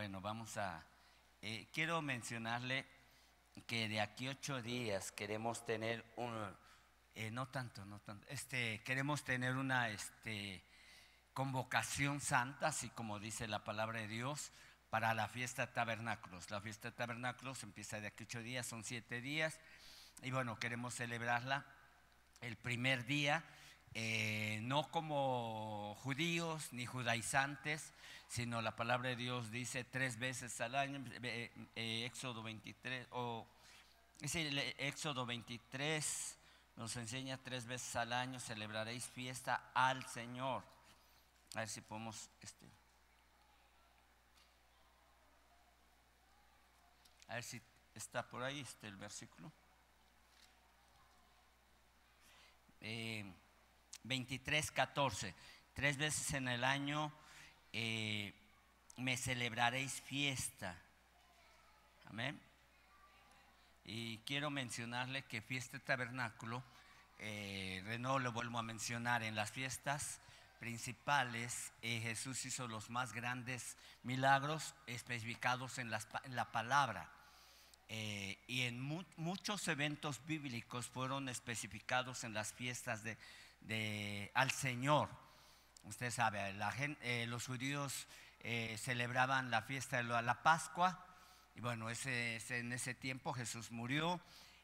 Bueno, vamos a... eh, quiero mencionarle que de aquí ocho días queremos tener un... eh, no tanto, no tanto. Este, queremos tener una este, convocación santa, así como dice la palabra de Dios, para la fiesta tabernáculos. La fiesta tabernáculos empieza de aquí ocho días, son siete días. Y bueno, queremos celebrarla el primer día, eh, no como judíos ni judaizantes, sino la palabra de Dios dice tres veces al año, eh, eh, Éxodo 23, o es el Éxodo 23 nos enseña tres veces al año, celebraréis fiesta al Señor. A ver si podemos, este, a ver si está por ahí este, el versículo. 23, 14. Tres veces en el año eh, me celebraréis fiesta. Amén. Y quiero mencionarle que fiesta de tabernáculo, eh, Renault lo vuelvo a mencionar, en las fiestas principales eh, Jesús hizo los más grandes milagros especificados en, las en la palabra. Eh, y en mu- muchos eventos bíblicos fueron especificados en las fiestas de, de- al Señor. Usted sabe, la gen- eh, los judíos eh, celebraban la fiesta de la Pascua. Y bueno, ese- en ese tiempo Jesús murió.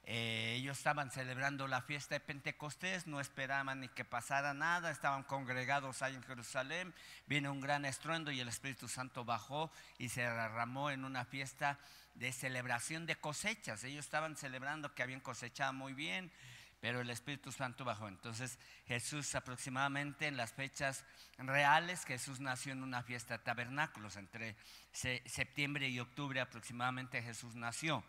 Eh, ellos estaban celebrando la fiesta de Pentecostés, no esperaban ni que pasara nada, estaban congregados ahí en Jerusalén. Vino un gran estruendo y el Espíritu Santo bajó y se derramó en una fiesta de celebración de cosechas. Ellos estaban celebrando que habían cosechado muy bien, pero el Espíritu Santo bajó. Entonces Jesús aproximadamente en las fechas reales, Jesús nació en una fiesta de tabernáculos, entre se- septiembre y octubre aproximadamente Jesús nació.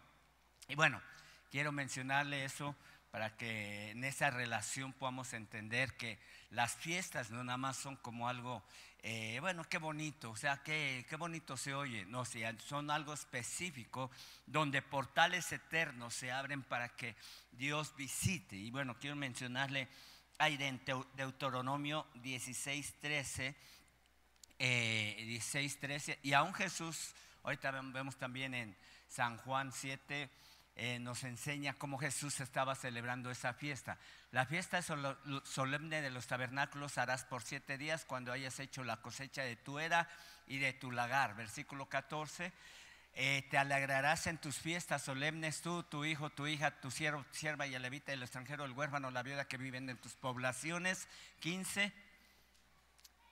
Y bueno, quiero mencionarle eso para que en esa relación podamos entender que las fiestas no nada más son como algo, eh, bueno, qué bonito, o sea, qué, qué bonito se oye, no, sí, son algo específico donde portales eternos se abren para que Dios visite. Y bueno, quiero mencionarle ahí en Deuteronomio 16, 13, eh, 16, 13, y aún Jesús, ahorita vem- vemos también en San Juan 7, eh, nos enseña cómo Jesús estaba celebrando esa fiesta. La fiesta solemne de los tabernáculos harás por siete días cuando hayas hecho la cosecha de tu era y de tu lagar. Versículo 14. Eh, te alegrarás en tus fiestas solemnes tú, tu hijo, tu hija, tu siervo, sierva y el levita, el extranjero, el huérfano, la viuda que viven en tus poblaciones. 15.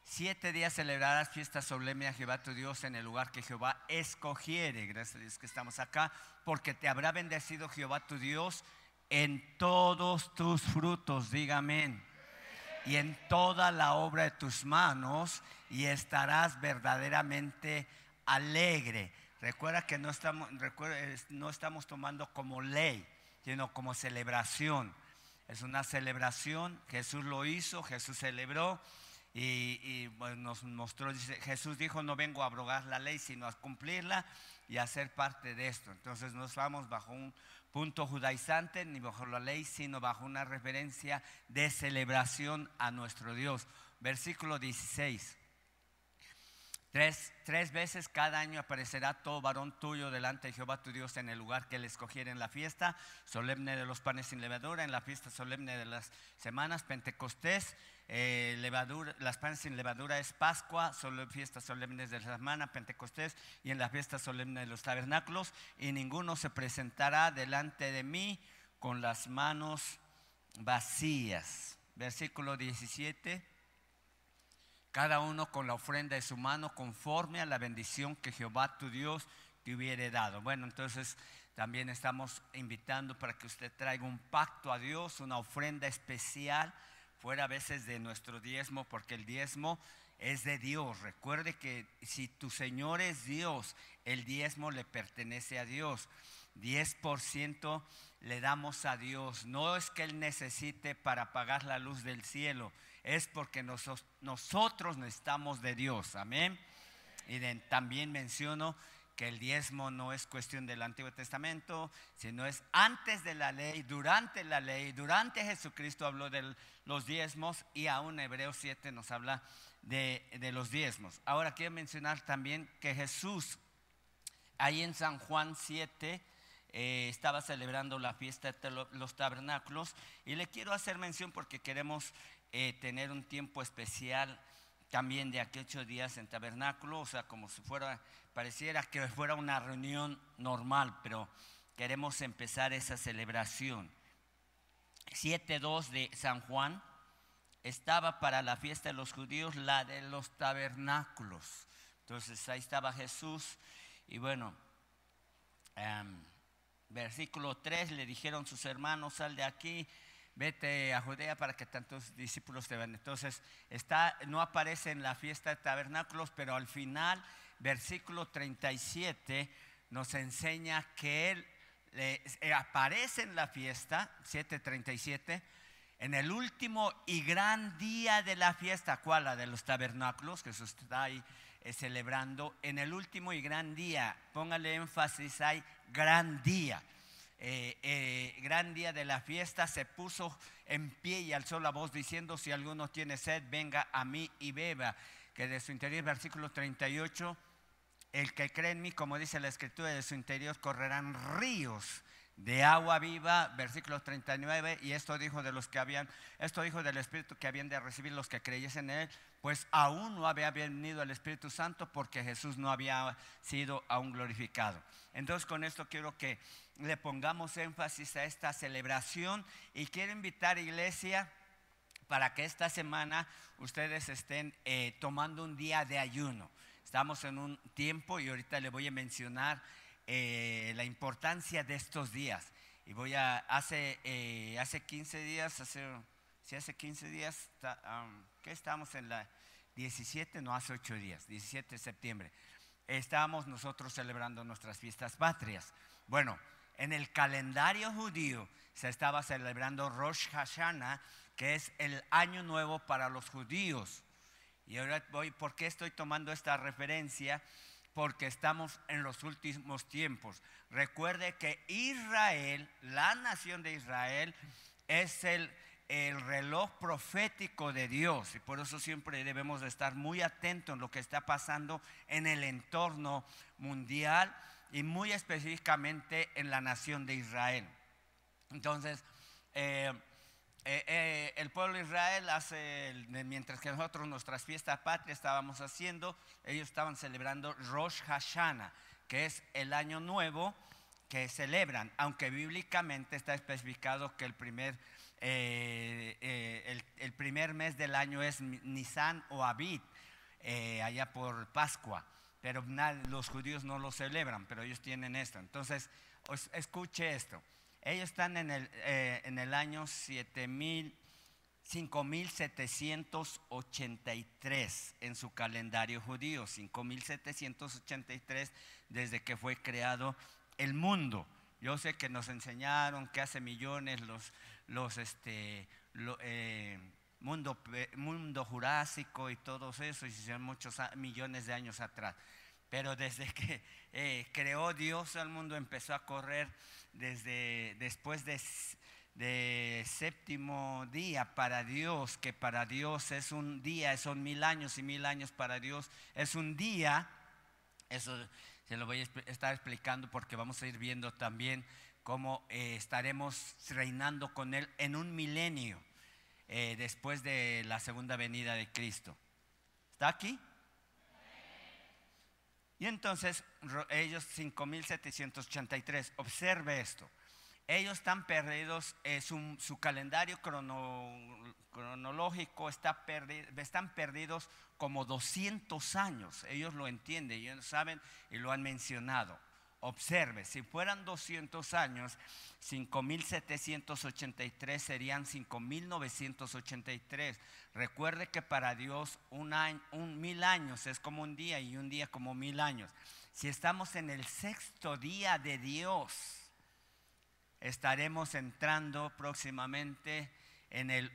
Siete días celebrarás fiesta solemne a Jehová tu Dios en el lugar que Jehová escogiere. Gracias a Dios que estamos acá, porque te habrá bendecido Jehová tu Dios en todos tus frutos, diga amén. Y en toda la obra de tus manos, y estarás verdaderamente alegre. Recuerda que no estamos, recuerda, no estamos tomando como ley, sino como celebración. Es una celebración, Jesús lo hizo, Jesús celebró y, bueno, nos mostró, Jesús dijo, no vengo a abrogar la ley, sino a cumplirla y a ser parte de esto. Entonces no estamos bajo un punto judaizante ni bajo la ley, sino bajo una referencia de celebración a nuestro Dios. Versículo 16. Tres, tres veces cada año aparecerá todo varón tuyo delante de Jehová tu Dios en el lugar que él escogiera en la fiesta solemne de los panes sin levadura, en la fiesta solemne de las semanas, Pentecostés, eh, levadura, las panes sin levadura es Pascua, solo fiestas solemnes de la semana, Pentecostés, y en la fiesta solemne de los tabernáculos, y ninguno se presentará delante de mí con las manos vacías. Versículo 17 cada uno con la ofrenda de su mano conforme a la bendición que Jehová tu Dios te hubiere dado. Bueno, entonces también estamos invitando para que usted traiga un pacto a Dios, una ofrenda especial, fuera a veces de nuestro diezmo, porque el diezmo es de Dios. Recuerde que si tu Señor es Dios, el diezmo le pertenece a Dios. 10% le damos a Dios. No es que Él necesite para pagar la luz del cielo, es porque nosotros necesitamos de Dios. Amén. Y también menciono que el diezmo no es cuestión del Antiguo Testamento, sino es antes de la ley, durante la ley, durante Jesucristo habló de los diezmos y aún Hebreos 7 nos habla de, los diezmos. Ahora quiero mencionar también que Jesús ahí en San Juan 7 eh, estaba celebrando la fiesta de los tabernáculos y le quiero hacer mención porque queremos eh, tener un tiempo especial también de aquí ocho días en tabernáculo, o sea, como si fuera, pareciera que fuera una reunión normal, pero queremos empezar esa celebración. 7.2 de San Juan estaba para la fiesta de los judíos la de los tabernáculos. Entonces ahí estaba Jesús y bueno, em, versículo 3 le dijeron sus hermanos, sal de aquí, vete a Judea para que tantos discípulos te vean. Entonces está, no aparece en la fiesta de tabernáculos, pero al final, versículo 37 nos enseña que él eh, aparece en la fiesta, 737, en el último y gran día de la fiesta, ¿cuál? La de los tabernáculos, que Jesús está ahí eh, celebrando. En el último y gran día, póngale énfasis, hay gran día. Eh, gran día de la fiesta, se puso en pie y alzó la voz diciendo, si alguno tiene sed, venga a mí y beba. Que de su interior, versículo 38, el que cree en mí, como dice la escritura, de su interior correrán ríos de agua viva, versículo 39, y esto dijo de los que habían, esto dijo del Espíritu que habían de recibir los que creyesen en él, pues aún no había venido el Espíritu Santo porque Jesús no había sido aún glorificado. Entonces con esto quiero que le pongamos énfasis a esta celebración y quiero invitar a iglesia para que esta semana ustedes estén eh, tomando un día de ayuno. Estamos en un tiempo y ahorita le voy a mencionar eh, la importancia de estos días. Y voy a, hace, eh, hace 15 días, hace, si hace 15 días, ¿qué estamos en la 17? No, hace 8 días, 17 de septiembre. Estábamos nosotros celebrando nuestras fiestas patrias. Bueno, en el calendario judío se estaba celebrando Rosh Hashanah, que es el año nuevo para los judíos. Y ahora voy, ¿por qué estoy tomando esta referencia? Porque estamos en los últimos tiempos. Recuerde que Israel, la nación de Israel, es el, el reloj profético de Dios. Y por eso siempre debemos de estar muy atentos en lo que está pasando en el entorno mundial y muy específicamente en la nación de Israel. Entonces, eh, eh, eh, el pueblo de Israel hace, mientras que nosotros nuestras fiestas patrias estábamos haciendo, ellos estaban celebrando Rosh Hashanah, que es el año nuevo que celebran, aunque bíblicamente está especificado que el primer, eh, el, primer mes del año es Nisan o Abid, allá por Pascua, pero los judíos no lo celebran, pero ellos tienen esto. Entonces, escuche esto. Ellos están en el, eh, en el año 5783 en su calendario judío, 5783 desde que fue creado el mundo. Yo sé que nos enseñaron que hace millones los, los este, eh, mundo, mundo jurásico y todo eso, y muchos millones de años atrás. Pero desde que eh, creó Dios al mundo empezó a correr desde después de, séptimo día para Dios, que para Dios es un día, son mil años y mil años para Dios es un día. Eso se lo voy a estar explicando porque vamos a ir viendo también cómo eh, estaremos reinando con Él en un milenio eh, después de la segunda venida de Cristo. ¿Está aquí? Y entonces ellos 5.783, observe esto, ellos están perdidos, eh, su, calendario cronológico está están perdidos como 200 años, ellos lo entienden, ellos saben y lo han mencionado. Observe, si fueran 200 años, 5.783 serían 5.983. Recuerde que para Dios un, año, un mil años es como un día y un día como mil años. Si estamos en el sexto día de Dios, estaremos entrando próximamente en el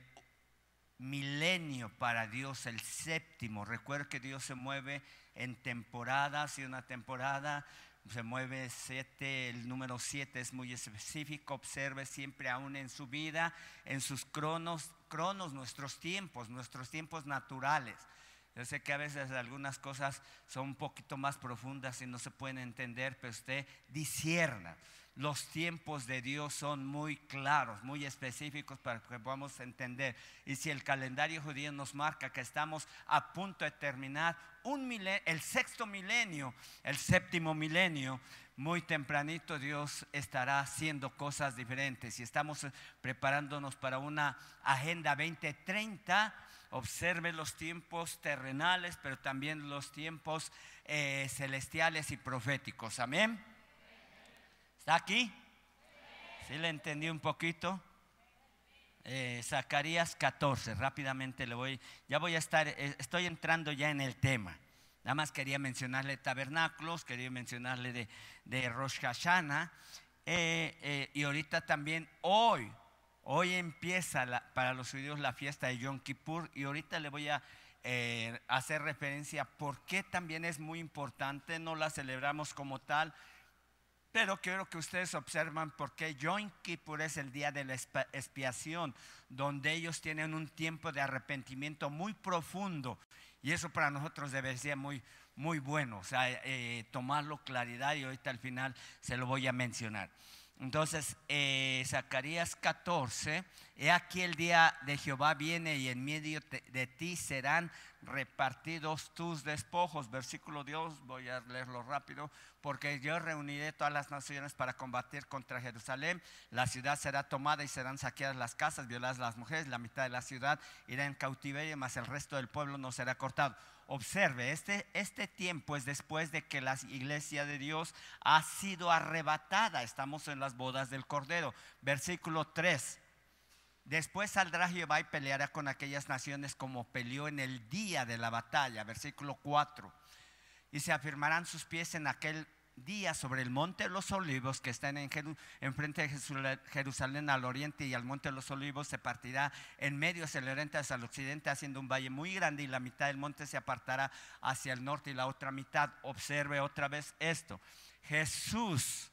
milenio para Dios, el séptimo. Recuerde que Dios se mueve en temporadas y una temporada se mueve siete, el número siete es muy específico, observe siempre aún en su vida, en sus cronos, cronos, nuestros tiempos, nuestros tiempos naturales. Yo sé que a veces algunas cosas son un poquito más profundas y no se pueden entender, pero usted disierna. Los tiempos de Dios son muy claros, muy específicos para que podamos entender. Y si el calendario judío nos marca que estamos a punto de terminar un el sexto milenio, el séptimo milenio, muy tempranito Dios estará haciendo cosas diferentes y estamos preparándonos para una agenda 2030. Observe los tiempos terrenales, pero también los tiempos eh, celestiales y proféticos. Amén. ¿Está aquí? ¿Sí le entendí un poquito? Eh, Zacarías 14, rápidamente le voy, ya voy a estar, eh, estoy entrando ya en el tema. Nada más quería mencionarle tabernáculos, quería mencionarle de, de Rosh Hashanah. Eh, y ahorita también hoy, hoy empieza para los judíos la fiesta de Yom Kippur. Y ahorita le voy a hacer referencia por qué también es muy importante. No la celebramos como tal, pero quiero que ustedes observan por qué Yom Kippur es el día de la expiación, donde ellos tienen un tiempo de arrepentimiento muy profundo y eso para nosotros debe ser muy, muy bueno, o sea, eh, tomarlo claridad y ahorita al final se lo voy a mencionar. Entonces, eh, Zacarías 14, he aquí el día de Jehová viene y en medio de ti serán repartidos tus despojos. Versículo Dios, voy a leerlo rápido, porque yo reuniré todas las naciones para combatir contra Jerusalén. La ciudad será tomada y serán saqueadas las casas, violadas las mujeres, la mitad de la ciudad irá en cautiverio, mas el resto del pueblo no será cortado. Observe, este, este tiempo es después de que la iglesia de Dios ha sido arrebatada. Estamos en las bodas del Cordero. Versículo 3. Después saldrá Jehová y peleará con aquellas naciones como peleó en el día de la batalla. Versículo 4. Y se afirmarán sus pies en aquel día sobre el monte de los olivos que están en frente de Jerusalén al oriente y al monte de los olivos se partirá en medio hacia el oriente hacia el occidente haciendo un valle muy grande y la mitad del monte se apartará hacia el norte y la otra mitad. Observe otra vez esto. Jesús,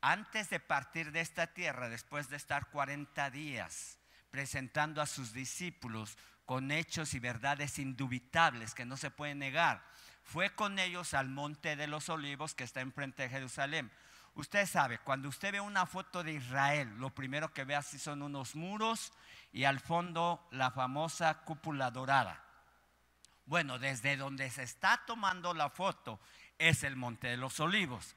antes de partir de esta tierra, después de estar 40 días presentando a sus discípulos con hechos y verdades indubitables que no se pueden negar, fue con ellos al monte de los olivos que está enfrente de Jerusalén. Usted sabe, cuando usted ve una foto de Israel, lo primero que ve así son unos muros y al fondo la famosa cúpula dorada. Bueno, desde donde se está tomando la foto es el monte de los olivos.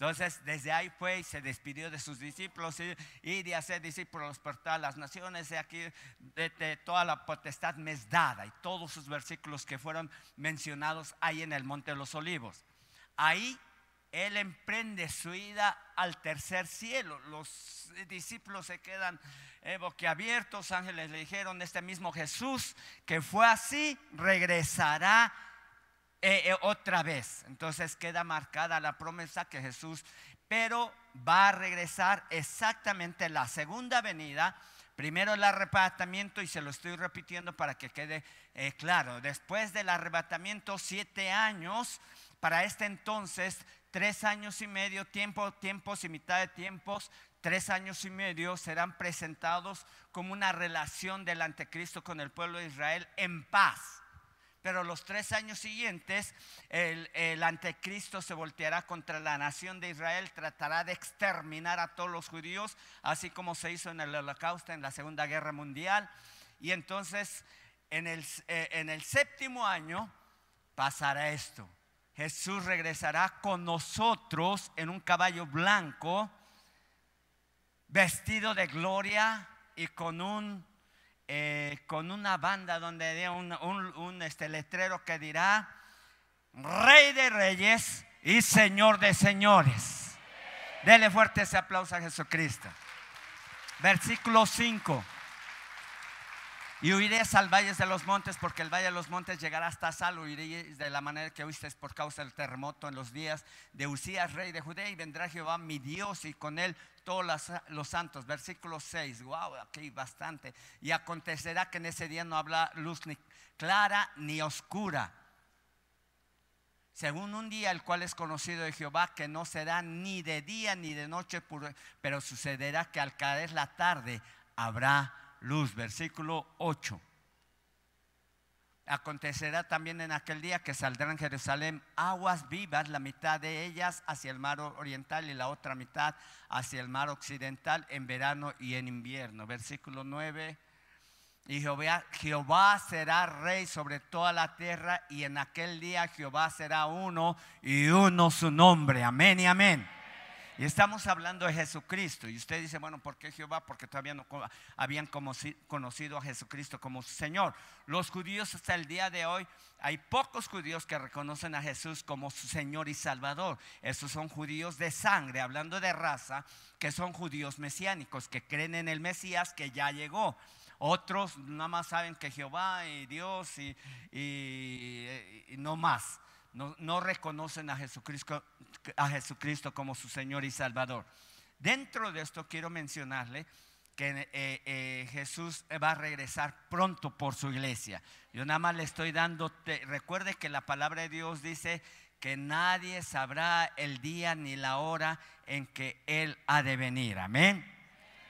Entonces, desde ahí fue y se despidió de sus discípulos y, de hacer discípulos por todas las naciones. Y aquí de, toda la potestad me. Y todos sus versículos que fueron mencionados ahí en el Monte de los Olivos. Ahí él emprende su ida al tercer cielo. Los discípulos se quedan eh, boquiabiertos. Ángeles le dijeron, este mismo Jesús que fue así, regresará eh, eh, otra vez. Entonces queda marcada la promesa que Jesús, pero va a regresar exactamente la segunda venida. Primero el arrebatamiento, y se lo estoy repitiendo para que quede eh, claro. Después del arrebatamiento, siete años. Para este entonces, tres años y medio, tiempo, tiempos y mitad de tiempos, tres años y medio serán presentados como una relación del anticristo con el pueblo de Israel en paz pero los tres años siguientes el, anticristo se volteará contra la nación de Israel, tratará de exterminar a todos los judíos, así como se hizo en el holocausto, en la Segunda Guerra Mundial. Y entonces en el, eh, en el séptimo año pasará esto. Jesús regresará con nosotros en un caballo blanco, vestido de gloria y con un eh, con una banda donde había un, un, este letrero que dirá, Rey de Reyes y Señor de Señores. Dele fuerte ese aplauso a Jesucristo. Versículo 5. Y huiréis al valle de los montes, porque el valle de los montes llegará hasta Sal. Huiréis de la manera que huisteis por causa del terremoto en los días de Usías, rey de Judea. Y vendrá Jehová mi Dios y con él todos los, santos. Versículo 6. Wow, aquí bastante. Y acontecerá que en ese día no habrá luz ni clara ni oscura. Según un día el cual es conocido de Jehová, que no será ni de día ni de noche, pero sucederá que al caer la tarde habrá luz. Versículo 8. Acontecerá también en aquel día que saldrán en Jerusalén aguas vivas, la mitad de ellas hacia el mar oriental y la otra mitad hacia el mar occidental en verano y en invierno. Versículo 9. Y Jehová, Jehová, será rey sobre toda la tierra y en aquel día Jehová será uno y uno su nombre. Amén y amén. Y estamos hablando de Jesucristo. Y usted dice, bueno, ¿por qué Jehová? Porque todavía no habían conocido a Jesucristo como su Señor. Los judíos hasta el día de hoy, hay pocos judíos que reconocen a Jesús como su Señor y Salvador. Esos son judíos de sangre, hablando de raza, que son judíos mesiánicos, que creen en el Mesías que ya llegó. Otros nada más saben que Jehová y Dios y, y no más no, reconocen a Jesucristo, a Jesucristo como su Señor y Salvador. Dentro de esto quiero mencionarle que eh, eh, Jesús va a regresar pronto por su iglesia. Yo nada más le estoy dando, recuerde que la palabra de Dios dice que nadie sabrá el día ni la hora en que Él ha de venir. Amén.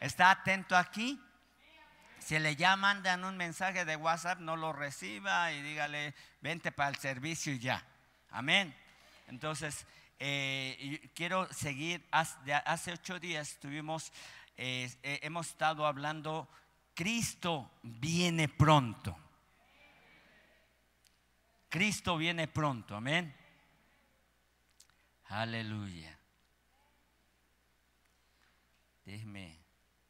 ¿Está atento aquí? Si le llaman, dan un mensaje de WhatsApp, no lo reciba y dígale, vente para el servicio y ya. Amén. Entonces, eh, quiero seguir. Hace ocho días estuvimos, eh, eh, hemos estado hablando, Cristo viene pronto. Cristo viene pronto, amén. Aleluya. Déjeme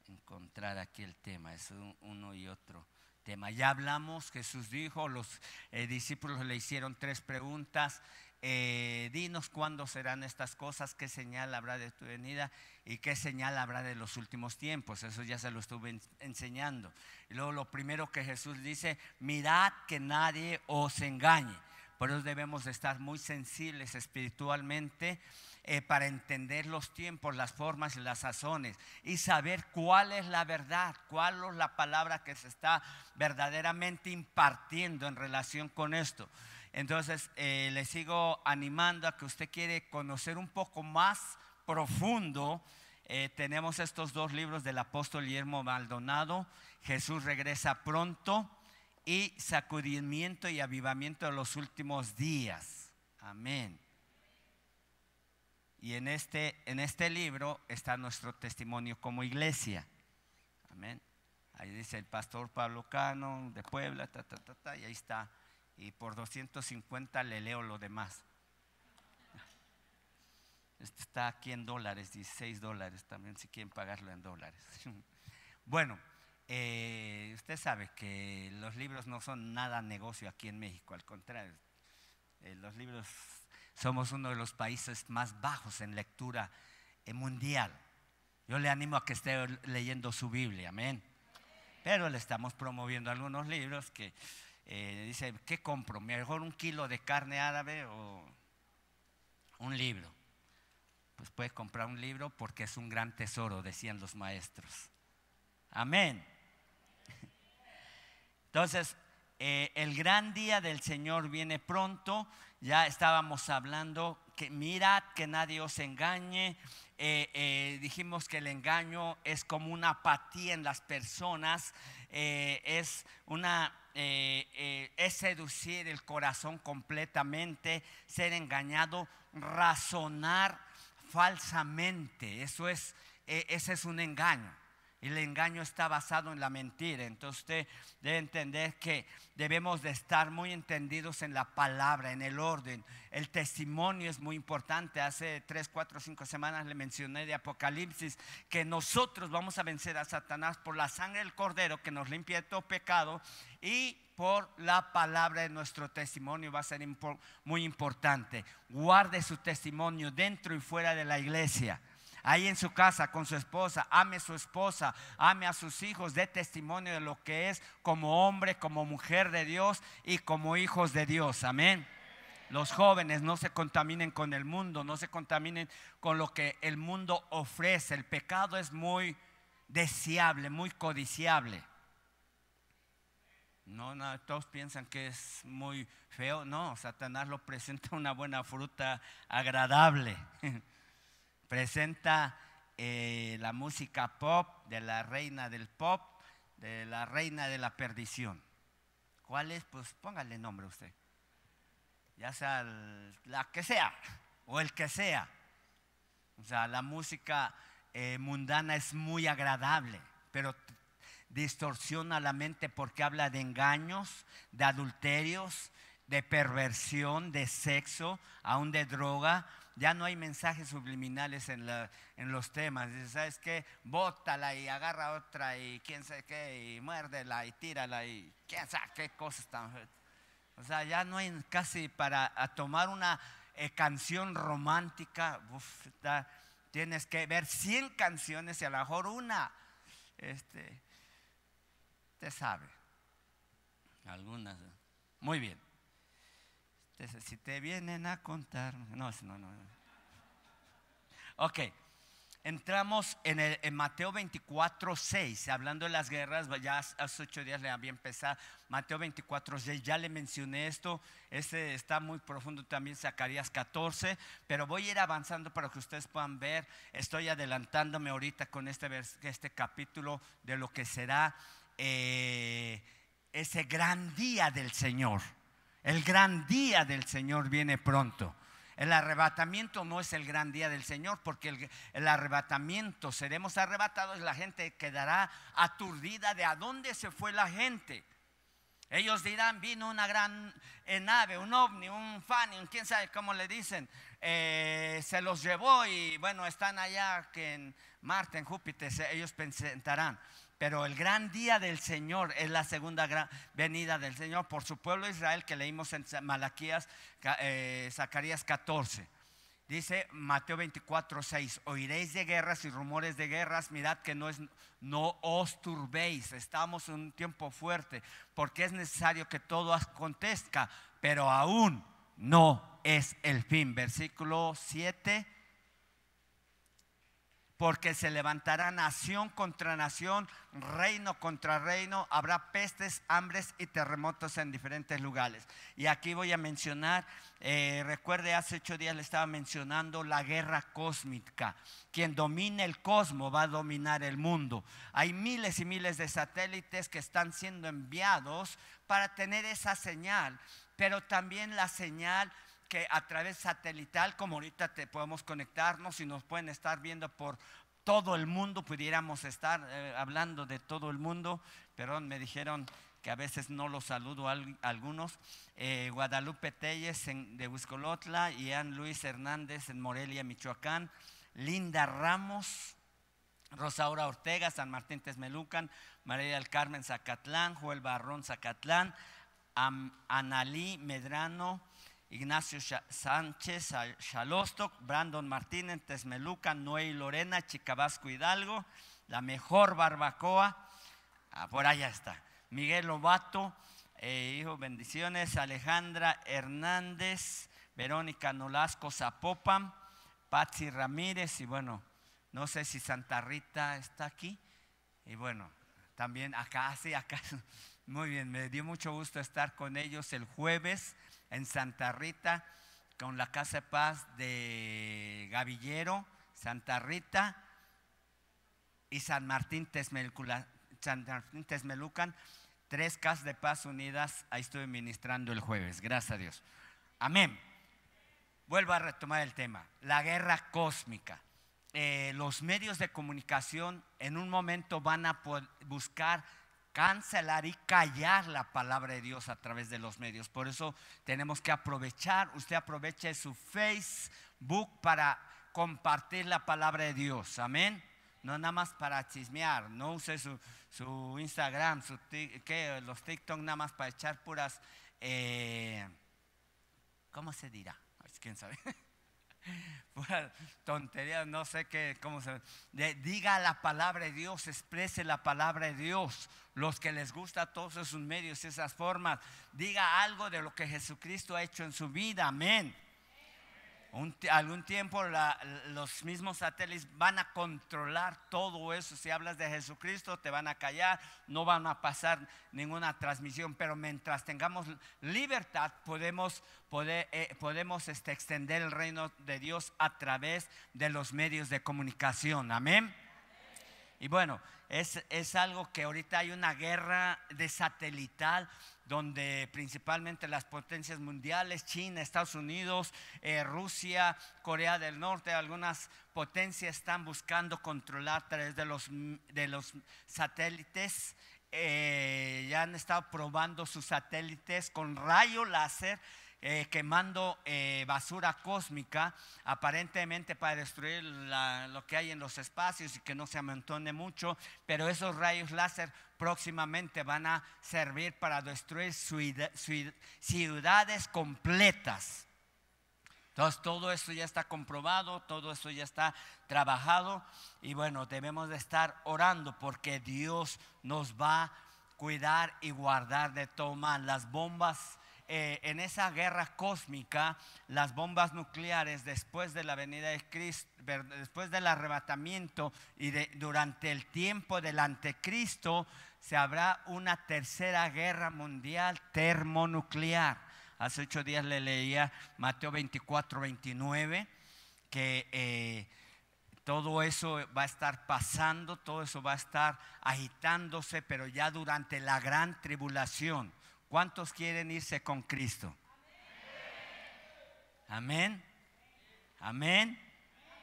encontrar aquí el tema, es uno y otro tema. Ya hablamos, Jesús dijo, los eh, discípulos le hicieron tres preguntas. Eh, dinos cuándo serán estas cosas, qué señal habrá de tu venida y qué señal habrá de los últimos tiempos. Eso ya se lo estuve enseñando. Y luego lo primero que Jesús dice, mirad que nadie os engañe. Por eso debemos de estar muy sensibles espiritualmente eh, para entender los tiempos, las formas y las sazones y saber cuál es la verdad, cuál es la palabra que se está verdaderamente impartiendo en relación con esto. Entonces, eh, le sigo animando a que usted quiere conocer un poco más profundo. Eh, tenemos estos dos libros del apóstol Guillermo Maldonado, Jesús regresa pronto y sacudimiento y avivamiento de los últimos días. Amén. Y en este, en este libro está nuestro testimonio como iglesia. Amén. Ahí dice el pastor Pablo Cano de Puebla, ta, ta, ta, y ahí está. Y por 250 le leo lo demás. Este está aquí en dólares, 16 dólares también, si quieren pagarlo en dólares. Bueno, eh, usted sabe que los libros no son nada negocio aquí en México, al contrario, eh, los libros somos uno de los países más bajos en lectura eh, mundial. Yo le animo a que esté leyendo su Biblia, amén. Pero le estamos promoviendo algunos libros que eh, dice, ¿qué compro? ¿Mejor un kilo de carne árabe o un libro? Pues puede comprar un libro porque es un gran tesoro, decían los maestros. Amén. Entonces, eh, el gran día del Señor viene pronto ya estábamos hablando que mirad que nadie os engañe. Eh, dijimos que el engaño es como una apatía en las personas, es una es seducir el corazón completamente, ser engañado, razonar falsamente. Eso es, ese es un engaño. Y el engaño está basado en la mentira. Entonces usted debe entender que debemos de estar muy entendidos en la palabra, en el orden. El testimonio es muy importante. Hace tres, cuatro, cinco semanas le mencioné de Apocalipsis que nosotros vamos a vencer a Satanás por la sangre del cordero que nos limpia de todo pecado y por la palabra de nuestro testimonio va a ser muy importante. Guarde su testimonio dentro y fuera de la iglesia ahí en su casa con su esposa, ame a su esposa, ame a sus hijos, dé testimonio de lo que es como hombre, como mujer de Dios y como hijos de Dios. Amén. Los jóvenes no se contaminen con el mundo, no se contaminen con lo que el mundo ofrece. El pecado es muy deseable, muy codiciable. No, no, todos piensan que es muy feo. No, Satanás lo presenta una buena fruta agradable. presenta eh, la música pop de la reina del pop, de la reina de la perdición. ¿Cuál es? Pues póngale nombre usted. Ya sea la que sea o el que sea. O sea, la música eh, mundana es muy agradable, pero distorsiona la mente porque habla de engaños, de adulterios, de perversión, de sexo, aún de droga. Ya no hay mensajes subliminales en, en los temas. Dice, ¿sabes qué? Bótala y agarra otra y quién sabe qué, y muérdela y tírala y quién sabe qué cosas tan. O sea, ya no hay casi para tomar una eh, canción romántica. tienes que ver 100 canciones y a lo mejor una. Este, te sabe. Algunas. Muy bien. Si te vienen a contar. No, no, no. Ok. Entramos en, el, Mateo 24, 6, hablando de las guerras, ya hace ocho días le había empezado, Mateo 24, 6, ya le mencioné esto, este está muy profundo también, Zacarías 14, pero voy a ir avanzando para que ustedes puedan ver, estoy adelantándome ahorita con este, este capítulo de lo que será eh, ese gran día del Señor. El gran día del Señor viene pronto. El arrebatamiento no es el gran día del Señor, porque el, arrebatamiento, seremos arrebatados, la gente quedará aturdida de a dónde se fue la gente. Ellos dirán, vino una gran eh, nave, un ovni, un un quién sabe cómo le dicen, eh, se los llevó y bueno, están allá que en Marte, en Júpiter, ellos presentarán. Pero el gran día del Señor es la segunda gran venida del Señor por su pueblo Israel que leímos en Malaquías, eh, Zacarías 14. Dice Mateo 24, 6, oiréis de guerras y rumores de guerras, mirad que no, es, no os turbéis, estamos en un tiempo fuerte, porque es necesario que todo acontezca, pero aún no es el fin. Versículo 7 porque se levantará nación contra nación, reino contra reino, habrá pestes, hambres y terremotos en diferentes lugares. Y aquí voy a mencionar, eh, recuerde, hace ocho días le estaba mencionando la guerra cósmica. Quien domine el cosmos va a dominar el mundo. Hay miles y miles de satélites que están siendo enviados para tener esa señal, pero también la señal que a través satelital, como ahorita te podemos conectarnos y nos pueden estar viendo por todo el mundo, pudiéramos estar eh, hablando de todo el mundo, pero me dijeron que a veces no los saludo a algunos, eh, Guadalupe Telles de Huiscolotla, Ian Luis Hernández en Morelia, Michoacán, Linda Ramos, Rosaura Ortega, San Martín Tesmelucan, María del Carmen Zacatlán, Joel Barrón Zacatlán, Analí Medrano, Ignacio Sánchez Xalostoc, Brandon Martínez, Tesmeluca, Noé Lorena, Chicabasco Hidalgo, la mejor barbacoa, ah, por allá está. Miguel Lobato, eh, hijo, bendiciones, Alejandra Hernández, Verónica Nolasco Zapopan, Patsy Ramírez y bueno, no sé si Santa Rita está aquí. Y bueno, también acá, sí, acá. Muy bien, me dio mucho gusto estar con ellos el jueves en Santa Rita con la Casa de Paz de Gavillero, Santa Rita y San Martín, Tesmelucan, tres casas de paz unidas, ahí estuve ministrando el jueves, gracias a Dios. Amén. Vuelvo a retomar el tema, la guerra cósmica. Eh, los medios de comunicación en un momento van a buscar cancelar y callar la palabra de Dios a través de los medios. Por eso tenemos que aprovechar, usted aproveche su Facebook para compartir la palabra de Dios. Amén. No nada más para chismear, no use su, Instagram, su, los TikTok nada más para echar puras, eh, ¿cómo se dirá? ¿Quién sabe? Tontería, no sé qué, cómo se. diga la palabra de Dios, exprese la palabra de Dios. Los que les gusta todos esos medios, esas formas, diga algo de lo que Jesucristo ha hecho en su vida. Amén algún tiempo los mismos satélites van a controlar todo eso. Si hablas de Jesucristo, te van a callar, no van a pasar ninguna transmisión. Pero mientras tengamos libertad, podemos, eh, podemos este, extender el reino de Dios a través de los medios de comunicación. Amén. Y bueno, es, es algo que ahorita hay una guerra de satelital donde principalmente las potencias mundiales, China, Estados Unidos, eh, Rusia, Corea del Norte, algunas potencias están buscando controlar a través de los, de los satélites. Eh, ya han estado probando sus satélites con rayo láser eh, quemando eh, basura cósmica, aparentemente para destruir lo que hay en los espacios y que no se amontone mucho, pero esos rayos láser próximamente van a servir para destruir ciudades completas. Entonces todo eso ya está comprobado, todo eso ya está trabajado y bueno, debemos de estar orando porque Dios nos va a cuidar y guardar de tomar las bombas eh, en esa guerra cósmica, las bombas nucleares después de la venida de Cristo, después del arrebatamiento y durante el tiempo del anticristo, se habrá una tercera guerra mundial termonuclear. Hace ocho días le leía Mateo 24, 29, que eh, todo eso va a estar pasando, todo eso va a estar agitándose, pero ya durante la gran tribulación. ¿Cuántos quieren irse con Cristo? Amén. Amén.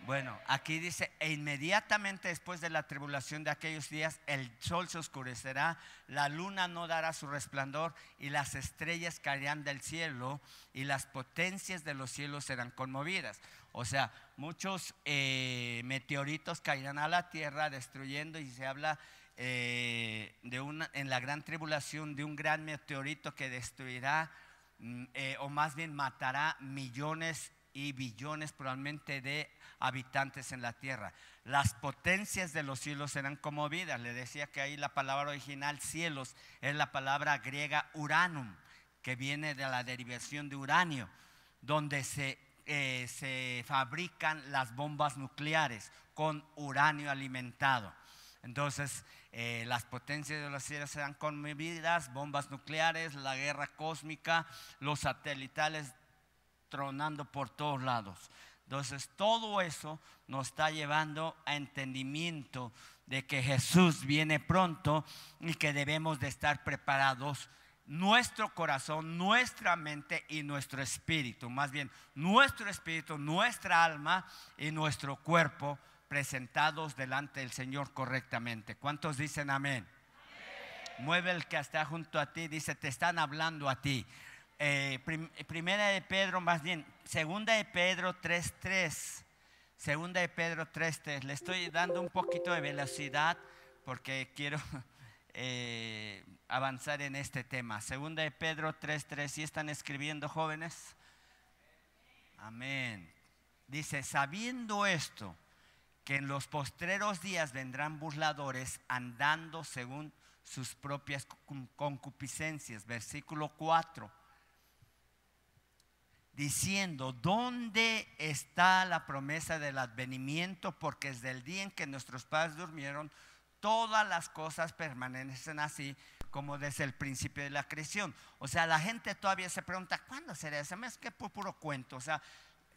Bueno, aquí dice, e inmediatamente después de la tribulación de aquellos días, el sol se oscurecerá, la luna no dará su resplandor y las estrellas caerán del cielo y las potencias de los cielos serán conmovidas. O sea, muchos eh, meteoritos caerán a la tierra destruyendo y se habla eh, de una, en la gran tribulación de un gran meteorito que destruirá mm, eh, o más bien matará millones y billones probablemente de habitantes en la tierra. Las potencias de los cielos serán conmovidas. Le decía que ahí la palabra original cielos es la palabra griega uranum, que viene de la derivación de uranio, donde se, eh, se fabrican las bombas nucleares con uranio alimentado. Entonces, eh, las potencias de los cielos serán conmovidas, bombas nucleares, la guerra cósmica, los satelitales tronando por todos lados. Entonces, todo eso nos está llevando a entendimiento de que Jesús viene pronto y que debemos de estar preparados nuestro corazón, nuestra mente y nuestro espíritu, más bien nuestro espíritu, nuestra alma y nuestro cuerpo presentados delante del Señor correctamente. ¿Cuántos dicen amén? Mueve el que está junto a ti, dice, te están hablando a ti. Eh, primera de Pedro, más bien, segunda de Pedro 3.3. Segunda de Pedro 3.3. Le estoy dando un poquito de velocidad porque quiero eh, avanzar en este tema. Segunda de Pedro 3.3. ¿Sí están escribiendo jóvenes? Amén. Dice, sabiendo esto, que en los postreros días vendrán burladores andando según sus propias concupiscencias. Versículo 4. Diciendo, ¿dónde está la promesa del advenimiento? Porque desde el día en que nuestros padres durmieron, todas las cosas permanecen así como desde el principio de la creación. O sea, la gente todavía se pregunta, ¿cuándo será eso? Es que por puro cuento. O sea,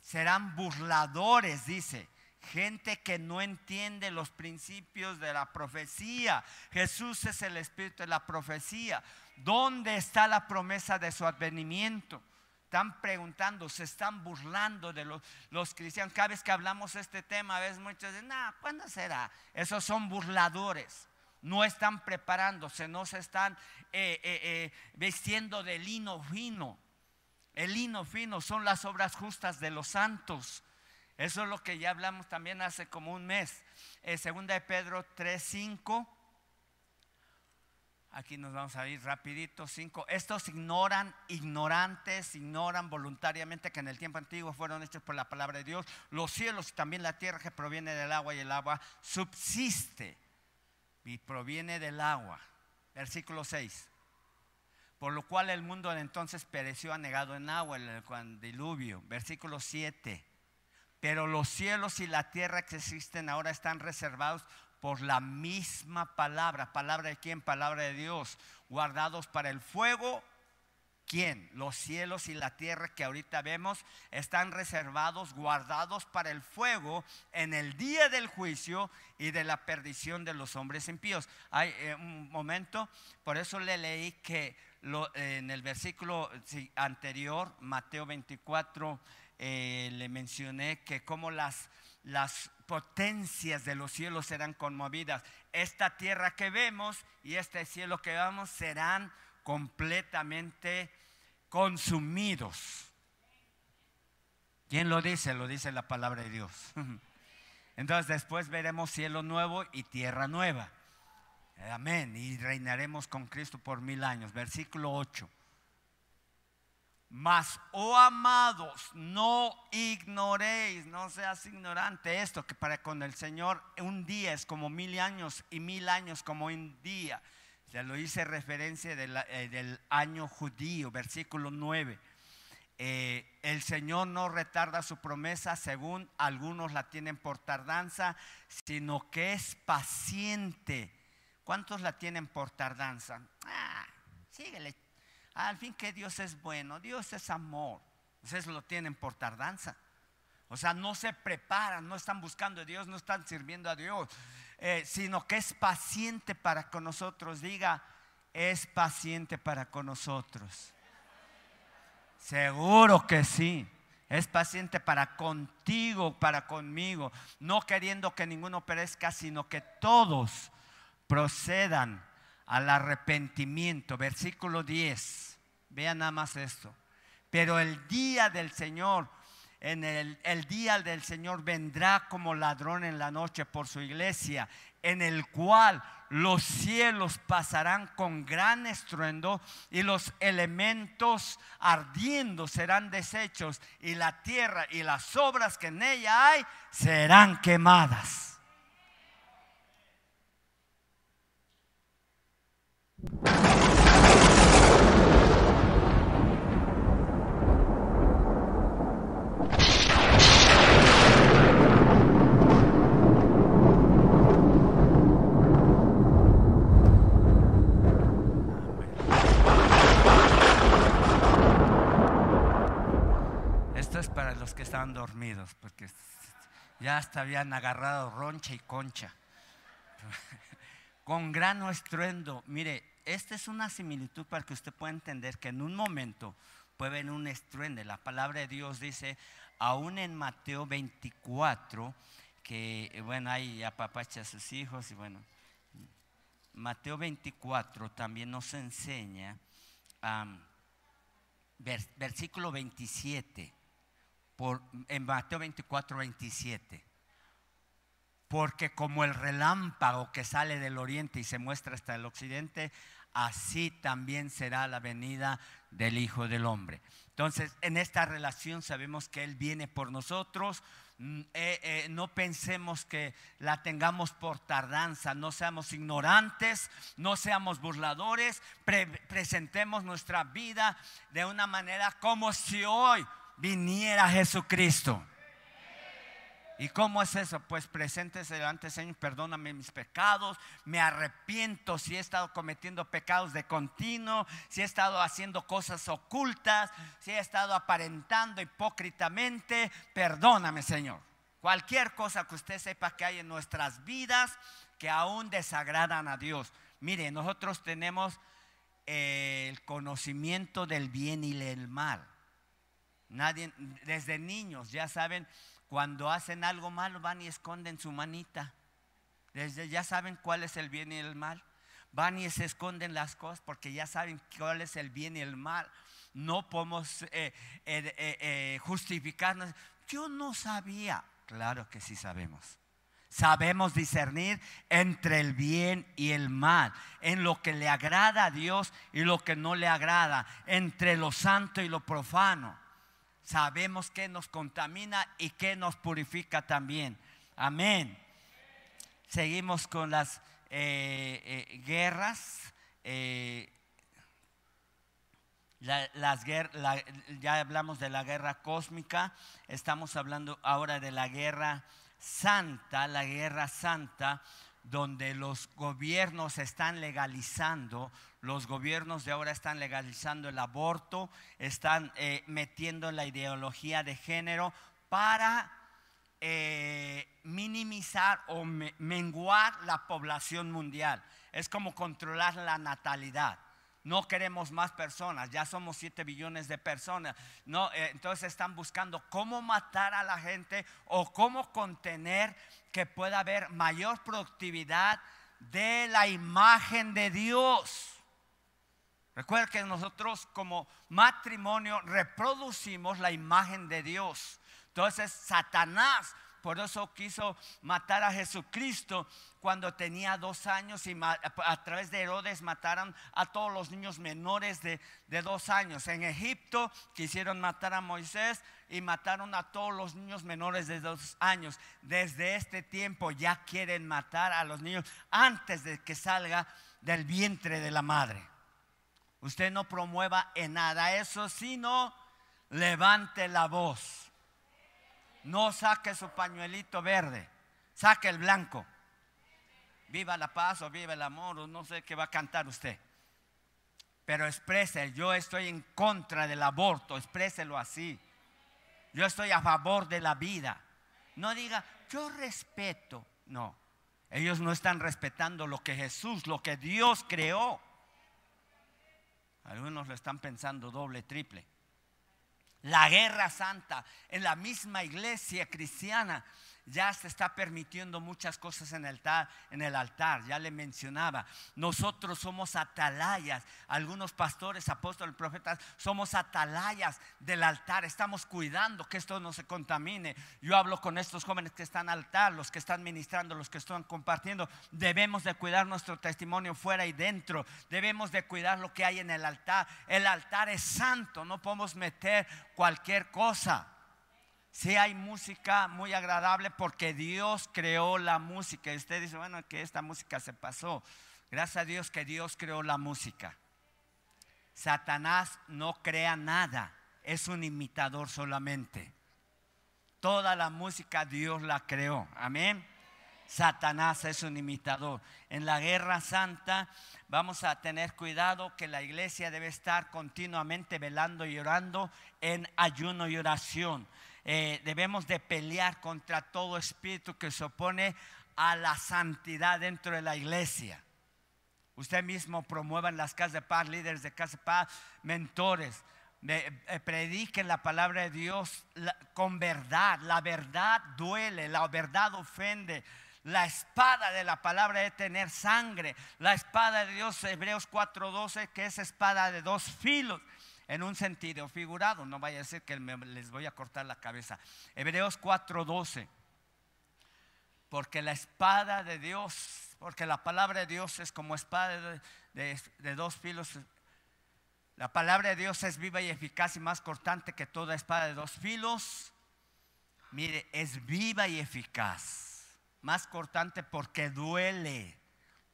serán burladores, dice gente que no entiende los principios de la profecía. Jesús es el espíritu de la profecía. ¿Dónde está la promesa de su advenimiento? Están preguntando, se están burlando de los, cristianos. Cada vez que hablamos este tema, a veces muchos dicen, no, ¿cuándo será? Esos son burladores. No están preparándose, no se están eh, eh, eh, de lino fino. El lino fino son las obras justas de los santos. Eso es lo que ya hablamos también hace como un mes. Eh, segunda de Pedro 3.5. Aquí nos vamos a ir rapidito. 5. Estos ignoran, ignorantes, ignoran voluntariamente que en el tiempo antiguo fueron hechos por la palabra de Dios. Los cielos y también la tierra que proviene del agua y el agua subsiste y proviene del agua. Versículo 6 por lo cual el mundo entonces pereció anegado en agua, en el diluvio. Versículo 7 pero los cielos y la tierra que existen ahora están reservados por la misma palabra. ¿Palabra de quién? Palabra de Dios. Guardados para el fuego. ¿Quién? Los cielos y la tierra que ahorita vemos están reservados, guardados para el fuego en el día del juicio y de la perdición de los hombres impíos. Hay eh, un momento, por eso le leí que en el versículo anterior, Mateo 24, eh, le mencioné que como las, las potencias de los cielos serán conmovidas. Esta tierra que vemos y este cielo que vemos serán completamente consumidos. ¿Quién lo dice? Lo dice la palabra de Dios. Entonces después veremos cielo nuevo y tierra nueva. Amén. Y reinaremos con Cristo por mil años. Versículo 8. Mas, oh amados, no ignoréis, no seas ignorante esto, que para con el Señor un día es como mil años y mil años como un día. Ya lo hice referencia eh, del año judío, versículo 9. Eh, el Señor no retarda su promesa según algunos la tienen por tardanza, sino que es paciente. ¿Cuántos la tienen por tardanza? Ah, síguele al fin que Dios es bueno, Dios es amor. Ustedes lo tienen por tardanza. O sea, no se preparan, no están buscando a Dios, no están sirviendo a Dios, eh, sino que es paciente para con nosotros. Diga, es paciente para con nosotros. Seguro que sí. Es paciente para contigo, para conmigo, no queriendo que ninguno perezca, sino que todos procedan al arrepentimiento. Versículo 10. Vean nada más esto. Pero el día del Señor, en el, el, día del Señor vendrá como ladrón en la noche por su iglesia, en el cual los cielos pasarán con gran estruendo y los elementos ardiendo serán deshechos y la tierra y las obras que en ella hay serán quemadas. Esto es para los que estaban dormidos, porque ya hasta habían agarrado roncha y concha con gran estruendo. Mire, esta es una similitud para que usted pueda entender que en un momento puede haber un estruendo. La palabra de Dios dice, aún en Mateo 24, que bueno, ahí apapacha a sus hijos y bueno, Mateo 24 también nos enseña, versículo 27, por, en Mateo 24, 27 porque como el relámpago que sale del oriente y se muestra hasta el occidente, así también será la venida del Hijo del Hombre. Entonces, en esta relación sabemos que Él viene por nosotros. Mm, eh, eh, no pensemos que la tengamos por tardanza, no seamos ignorantes, no seamos burladores, presentemos nuestra vida de una manera como si hoy viniera Jesucristo. ¿Y cómo es eso? Pues preséntese delante Señor, perdóname mis pecados, me arrepiento si he estado cometiendo pecados de continuo, si he estado haciendo cosas ocultas, si he estado aparentando hipócritamente, perdóname Señor. Cualquier cosa que usted sepa que hay en nuestras vidas que aún desagradan a Dios. Mire, nosotros tenemos eh, el conocimiento del bien y del mal. Nadie, desde niños ya saben cuando hacen algo malo van y esconden su manita. Desde ya saben cuál es el bien y el mal. Van y se esconden las cosas porque ya saben cuál es el bien y el mal. No podemos eh, eh, eh, justificarnos. Yo no sabía. Claro que sí sabemos. Sabemos discernir entre el bien y el mal, en lo que le agrada a Dios y lo que no le agrada, entre lo santo y lo profano sabemos que nos contamina y que nos purifica también. Amén. Seguimos con las eh, eh, guerras. Eh, las ya hablamos de la guerra cósmica, estamos hablando ahora de la guerra santa, la guerra santa, donde los gobiernos están legalizando los gobiernos de ahora están legalizando el aborto, están eh, metiendo la ideología de género para eh, minimizar o menguar la población mundial. Es como controlar la natalidad. No queremos más personas, ya somos 7 billones de personas. No, eh, entonces están buscando cómo matar a la gente o cómo contener que pueda haber mayor productividad de la imagen de Dios. Recuerda que nosotros como matrimonio reproducimos la imagen de Dios. Entonces Satanás por eso quiso matar a Jesucristo cuando tenía dos años y a través de Herodes mataron a todos los niños menores de, de dos años. En Egipto quisieron matar a Moisés y mataron a todos los niños menores de dos años. Desde este tiempo ya quieren matar a los niños antes de que salga del vientre de la madre. Usted no promueva en nada eso, sino levante la voz. No saque su pañuelito verde, saque el blanco. Viva la paz o viva el amor o no sé qué va a cantar usted. Pero exprese, yo estoy en contra del aborto, expréselo así. Yo estoy a favor de la vida. No diga, yo respeto. No, ellos no están respetando lo que Jesús, lo que Dios creó. Algunos lo están pensando doble, triple. La guerra santa en la misma iglesia cristiana ya se está permitiendo muchas cosas en el, altar, en el altar, ya le mencionaba. Nosotros somos atalayas, algunos pastores, apóstoles, profetas, somos atalayas del altar, estamos cuidando que esto no se contamine. Yo hablo con estos jóvenes que están al altar, los que están ministrando, los que están compartiendo. Debemos de cuidar nuestro testimonio fuera y dentro, debemos de cuidar lo que hay en el altar. El altar es santo, no podemos meter cualquier cosa. Si hay música muy agradable porque Dios creó la música. Y usted dice, bueno, que esta música se pasó. Gracias a Dios que Dios creó la música. Satanás no crea nada, es un imitador solamente. Toda la música Dios la creó. Amén. Satanás es un imitador. En la guerra santa vamos a tener cuidado que la iglesia debe estar continuamente velando y orando en ayuno y oración. Eh, debemos de pelear contra todo espíritu que se opone a la santidad dentro de la iglesia. Usted mismo promueva en las casas de paz, líderes de casa de paz, mentores. Eh, prediquen la palabra de Dios con verdad. La verdad duele, la verdad ofende. La espada de la palabra es tener sangre. La espada de Dios, Hebreos 4:12, que es espada de dos filos en un sentido figurado, no vaya a ser que les voy a cortar la cabeza. Hebreos 4:12, porque la espada de Dios, porque la palabra de Dios es como espada de, dos filos, la palabra de Dios es viva y eficaz y más cortante que toda espada de dos filos. Mire, es viva y eficaz, más cortante porque duele,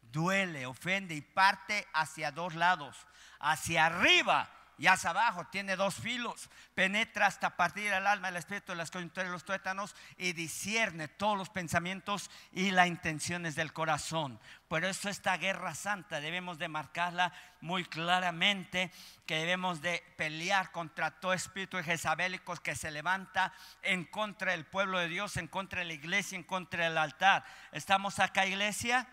duele, ofende y parte hacia dos lados, hacia arriba y hacia abajo, tiene dos filos, penetra hasta partir el alma, el espíritu, las coyunturas, los tuétanos y discierne todos los pensamientos y las intenciones del corazón. Por eso esta guerra santa debemos de marcarla muy claramente, que debemos de pelear contra todo espíritu jezabélico que se levanta en contra del pueblo de Dios, en contra de la iglesia, en contra del altar. ¿Estamos acá, iglesia?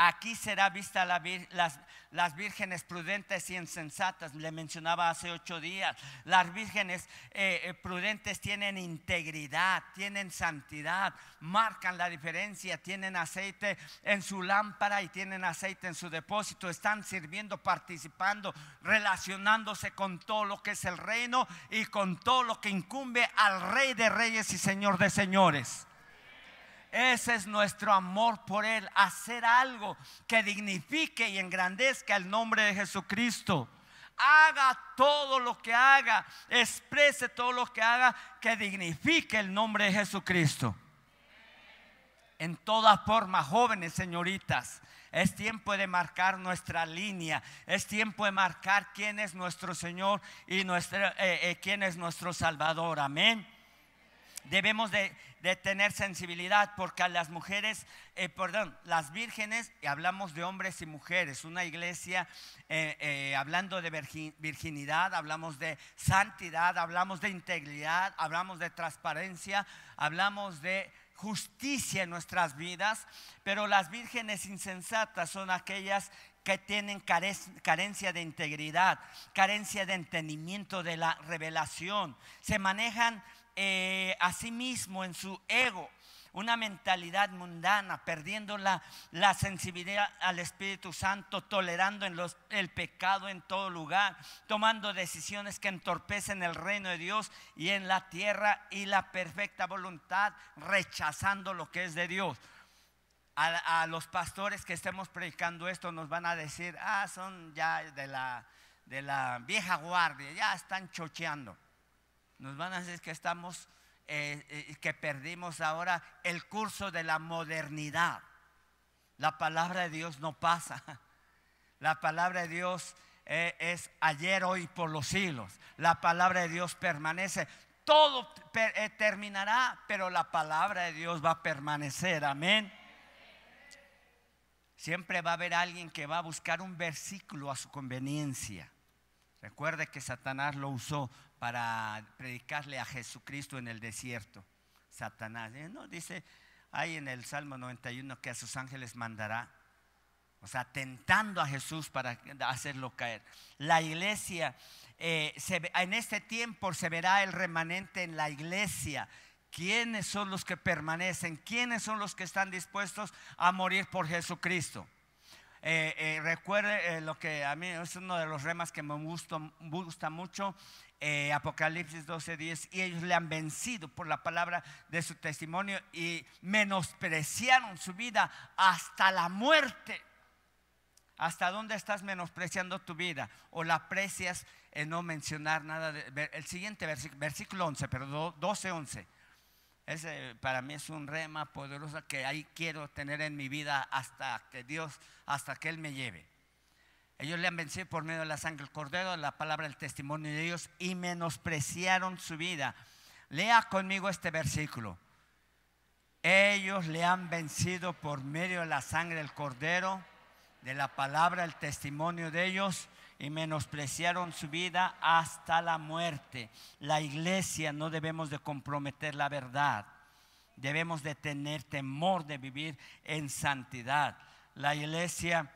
Aquí será vista las, vírgenes prudentes y insensatas. Le mencionaba hace ocho días. Las vírgenes eh, eh, prudentes tienen integridad, tienen santidad, marcan la diferencia, tienen aceite en su lámpara y tienen aceite en su depósito. Están sirviendo, participando, relacionándose con todo lo que es el reino y con todo lo que incumbe al Rey de Reyes y Señor de Señores. Ese es nuestro amor por Él, hacer algo que dignifique y engrandezca el nombre de Jesucristo. Haga todo lo que haga, exprese todo lo que haga que dignifique el nombre de Jesucristo. En toda forma, jóvenes, señoritas, es tiempo de marcar nuestra línea. Es tiempo de marcar quién es nuestro Señor y eh, eh, quién es nuestro Salvador. Amén. Debemos de tener sensibilidad, porque las mujeres, eh, perdón, las vírgenes, y hablamos de hombres y mujeres, una iglesia eh, eh, hablando de virginidad, hablamos de santidad, hablamos de integridad, hablamos de transparencia, hablamos de justicia en nuestras vidas, pero las vírgenes insensatas son aquellas que tienen carencia de integridad, carencia de entendimiento de la revelación. Se manejan eh, a sí mismo en su ego una mentalidad mundana, perdiendo la, sensibilidad al Espíritu Santo, tolerando el pecado en todo lugar, tomando decisiones que entorpecen el reino de Dios y en la tierra y la perfecta voluntad, rechazando lo que es de Dios. A, a, los pastores que estemos predicando esto nos van a decir, ah, son ya de la, de la vieja guardia, ya están chocheando. Nos van a decir que estamos eh, eh, que perdimos ahora el curso de la modernidad. La palabra de Dios no pasa. La palabra de Dios eh, es ayer, hoy, por los siglos. La palabra de Dios permanece. Todo terminará, pero la palabra de Dios va a permanecer. Amén. Siempre va a haber alguien que va a buscar un versículo a su conveniencia. Recuerde que Satanás lo usó para predicarle a Jesucristo en el desierto. Satanás. ¿eh? ¿no? Dice ahí en el Salmo 91 que a sus ángeles mandará. O sea, tentando a Jesús para hacerlo caer. La iglesia, eh, en este tiempo se verá el remanente en la iglesia. ¿Quiénes son los que permanecen? ¿Quiénes son los que están dispuestos a morir por Jesucristo? Eh, recuerde lo que a mí es uno de los remas que me gusta, gusta mucho eh, Apocalipsis 12:10, y ellos le han vencido por la palabra de su testimonio y menospreciaron su vida hasta la muerte. ¿Hasta dónde estás menospreciando tu vida? ¿O la aprecias en no mencionar nada? De, el siguiente versículo, versículo 11, pero 12, 11. Ese para mí es un rema poderoso que ahí quiero tener en mi vida hasta que Dios, hasta que Él me lleve. Ellos le han vencido por medio de la sangre del cordero, la palabra del testimonio de ellos y menospreciaron su vida. Lea conmigo este versículo. Ellos le han vencido por medio de la sangre del cordero, de la palabra, el testimonio de ellos y menospreciaron su vida hasta la muerte. La iglesia no debemos de comprometer la verdad. Debemos de tener temor de vivir en santidad. La iglesia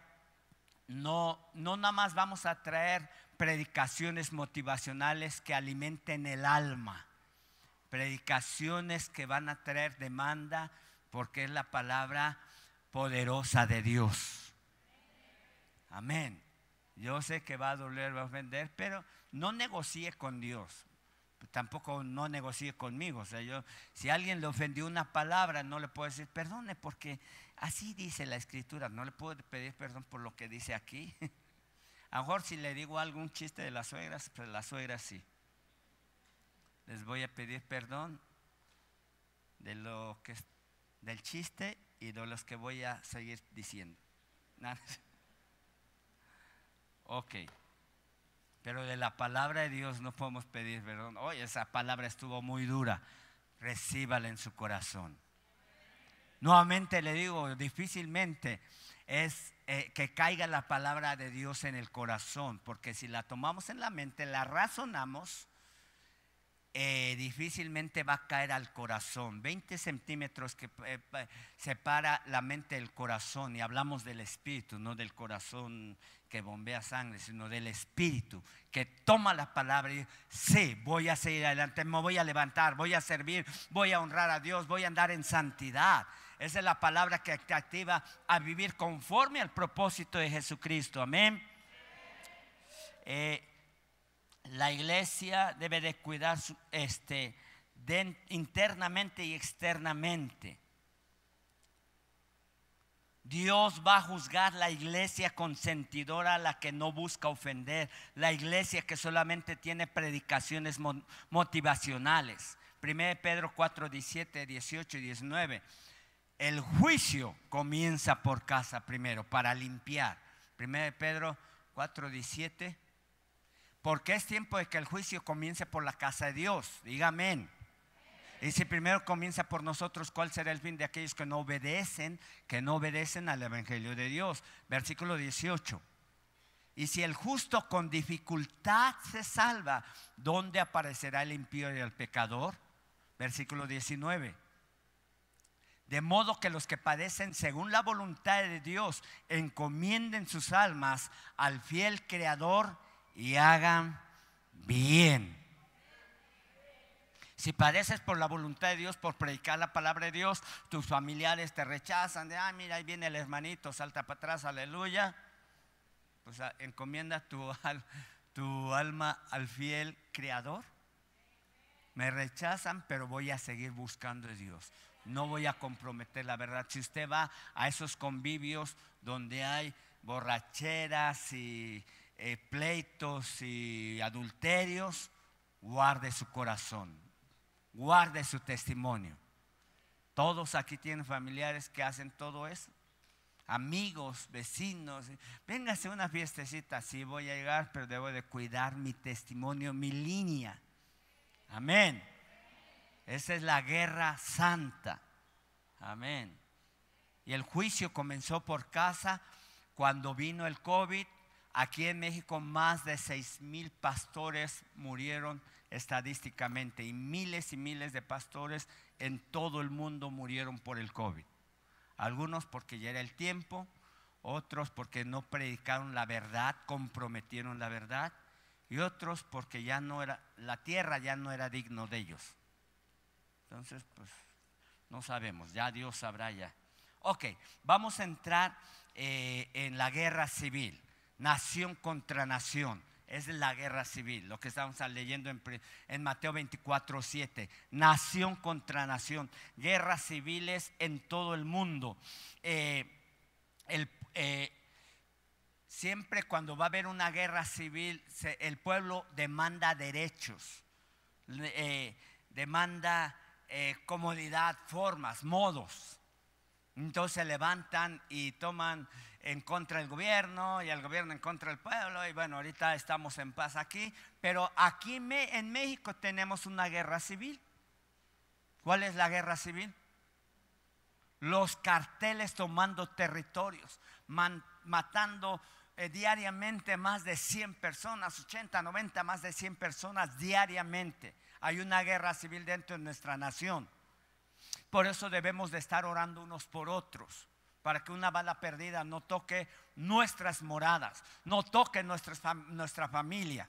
no, no nada más vamos a traer predicaciones motivacionales que alimenten el alma, predicaciones que van a traer demanda porque es la palabra poderosa de Dios. Amén. Yo sé que va a doler, va a ofender, pero no negocie con Dios. Tampoco no negocie conmigo. O sea, yo, si alguien le ofendió una palabra, no le puedo decir perdone porque Así dice la escritura, no le puedo pedir perdón por lo que dice aquí. A mejor si le digo algún chiste de las suegras, pues las suegras sí. Les voy a pedir perdón de lo que del chiste y de los que voy a seguir diciendo. Ok. Pero de la palabra de Dios no podemos pedir perdón. Oye, esa palabra estuvo muy dura. Recíbala en su corazón. Nuevamente le digo, difícilmente es eh, que caiga la palabra de Dios en el corazón, porque si la tomamos en la mente, la razonamos, eh, difícilmente va a caer al corazón. 20 centímetros que eh, separa la mente del corazón, y hablamos del espíritu, no del corazón que bombea sangre, sino del espíritu que toma la palabra y dice, sí, voy a seguir adelante, me voy a levantar, voy a servir, voy a honrar a Dios, voy a andar en santidad. Esa es la palabra que te activa a vivir conforme al propósito de Jesucristo. Amén. Eh, la iglesia debe de cuidar este, internamente y externamente. Dios va a juzgar la iglesia consentidora, la que no busca ofender, la iglesia que solamente tiene predicaciones motivacionales. 1 Pedro 4, 17, 18 y 19 el juicio comienza por casa primero, para limpiar. 1 Pedro 4:17. Porque es tiempo de que el juicio comience por la casa de Dios. Diga amén. Y si primero comienza por nosotros, ¿cuál será el fin de aquellos que no obedecen, que no obedecen al Evangelio de Dios? Versículo 18. Y si el justo con dificultad se salva, ¿dónde aparecerá el impío y el pecador? Versículo 19. De modo que los que padecen según la voluntad de Dios encomienden sus almas al fiel Creador y hagan bien. Si padeces por la voluntad de Dios, por predicar la palabra de Dios, tus familiares te rechazan de, ah, mira, ahí viene el hermanito, salta para atrás, aleluya. Pues ah, encomienda tu, tu alma al fiel Creador. Me rechazan, pero voy a seguir buscando a Dios no voy a comprometer la verdad. Si usted va a esos convivios donde hay borracheras y eh, pleitos y adulterios, guarde su corazón, guarde su testimonio. Todos aquí tienen familiares que hacen todo eso. Amigos, vecinos, véngase una fiestecita, sí voy a llegar, pero debo de cuidar mi testimonio, mi línea. Amén. Esa es la guerra santa. Amén. Y el juicio comenzó por casa cuando vino el COVID. Aquí en México más de seis mil pastores murieron estadísticamente y miles y miles de pastores en todo el mundo murieron por el COVID. Algunos porque ya era el tiempo, otros porque no predicaron la verdad, comprometieron la verdad, y otros porque ya no era, la tierra ya no era digno de ellos. Entonces, pues no sabemos, ya Dios sabrá ya. Ok, vamos a entrar eh, en la guerra civil, nación contra nación. Es la guerra civil, lo que estamos leyendo en, Mateo 24, 7. Nación contra nación, guerras civiles en todo el mundo. Eh, eh, siempre cuando va a haber una guerra civil, el pueblo demanda derechos, demanda eh, comodidad, formas, modos. Entonces se levantan y toman en contra del gobierno y el gobierno en contra del pueblo. Y bueno, ahorita estamos en paz aquí. Pero aquí en México tenemos una guerra civil. ¿Cuál es la guerra civil? Los carteles tomando territorios, matando eh, diariamente más de 100 personas, 80, 90, más de 100 personas diariamente hay una guerra civil dentro de nuestra nación. Por eso debemos de estar orando unos por otros, para que una bala perdida no toque nuestras moradas, no toque nuestra familia.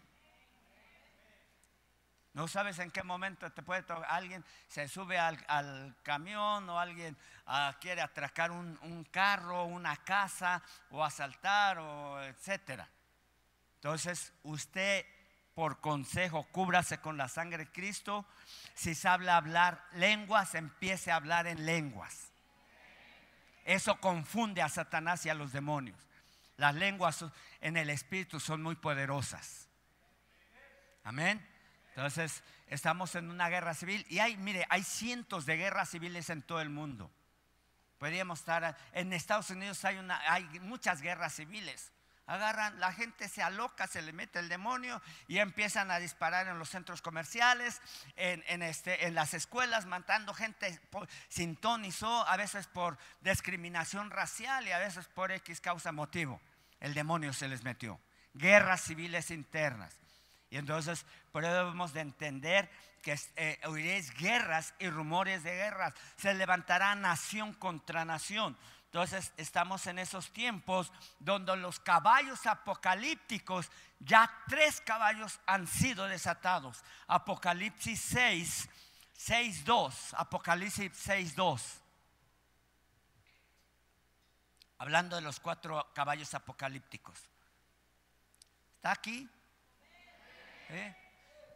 No sabes en qué momento te puede tocar. Alguien se sube al, camión o alguien ah, quiere atracar un, un, carro, una casa o asaltar o etcétera. Entonces usted por consejo, cúbrase con la sangre de Cristo. Si sabe hablar lenguas, empiece a hablar en lenguas. Eso confunde a Satanás y a los demonios. Las lenguas en el Espíritu son muy poderosas. Amén. Entonces, estamos en una guerra civil y hay, mire, hay cientos de guerras civiles en todo el mundo. Podríamos estar, en Estados Unidos hay, una, hay muchas guerras civiles agarran, la gente se aloca, se le mete el demonio y empiezan a disparar en los centros comerciales, en, este, las escuelas, matando gente sin ton y so, a veces por discriminación racial y a veces por X causa motivo. El demonio se les metió. Guerras civiles internas. Y entonces, por eso debemos de entender que eh, oiréis guerras y rumores de guerras. Se levantará nación contra nación. Entonces estamos en esos tiempos donde los caballos apocalípticos, ya tres caballos han sido desatados. Apocalipsis 6, 6, 2. Apocalipsis 6, 2. Hablando de los cuatro caballos apocalípticos. ¿Está aquí? ¿Eh?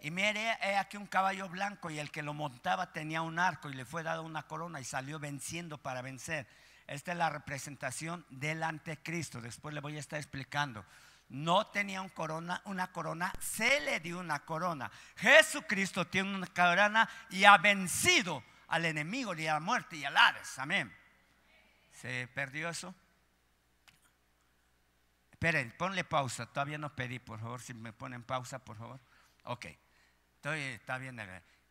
Y mire, he aquí un caballo blanco y el que lo montaba tenía un arco y le fue dado una corona y salió venciendo para vencer. Esta es la representación del anticristo. Después le voy a estar explicando. No tenía una corona, se le dio una corona. Jesucristo tiene una corona y ha vencido al enemigo y a la muerte y al Hades. Amén. ¿Se perdió eso? Esperen, ponle pausa. Todavía no pedí, por favor. Si me ponen pausa, por favor. Ok. Estoy, está bien.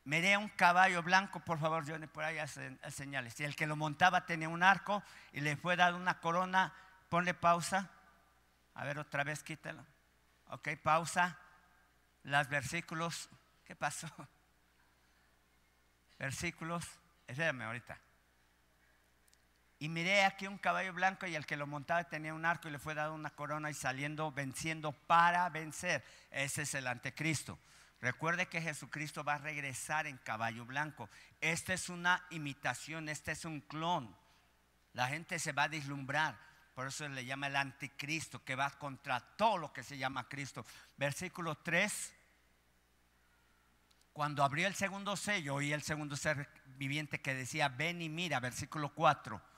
Miré un caballo blanco, por favor, Johnny, por ahí señales. Y el que lo montaba tenía un arco y le fue dado una corona. Ponle pausa. A ver, otra vez quítalo. Ok, pausa. Los versículos. ¿Qué pasó? Versículos. Espérame ahorita. Y miré aquí un caballo blanco y el que lo montaba tenía un arco y le fue dado una corona y saliendo venciendo para vencer. Ese es el anticristo. Recuerde que Jesucristo va a regresar en caballo blanco. Esta es una imitación, este es un clon. La gente se va a deslumbrar. Por eso le llama el anticristo, que va contra todo lo que se llama Cristo. Versículo 3. Cuando abrió el segundo sello, oí el segundo ser viviente que decía, ven y mira, versículo 4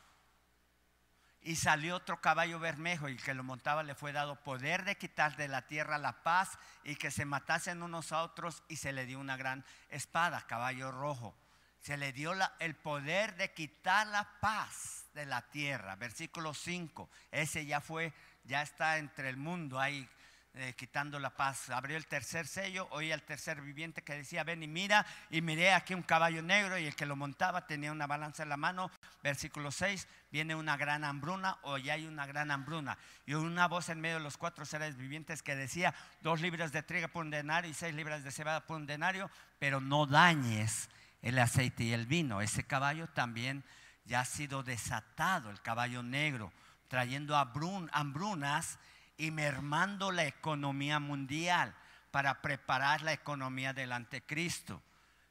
y salió otro caballo bermejo y el que lo montaba le fue dado poder de quitar de la tierra la paz y que se matasen unos a otros y se le dio una gran espada, caballo rojo. Se le dio el poder de quitar la paz de la tierra. Versículo 5. Ese ya fue, ya está entre el mundo ahí eh, quitando la paz. Abrió el tercer sello, oí al tercer viviente que decía, ven y mira, y miré aquí un caballo negro y el que lo montaba tenía una balanza en la mano. Versículo 6, viene una gran hambruna o ya hay una gran hambruna. Y una voz en medio de los cuatro seres vivientes que decía, dos libras de trigo por un denario y seis libras de cebada por un denario, pero no dañes el aceite y el vino. Ese caballo también ya ha sido desatado, el caballo negro, trayendo hambrunas y mermando la economía mundial para preparar la economía del anticristo.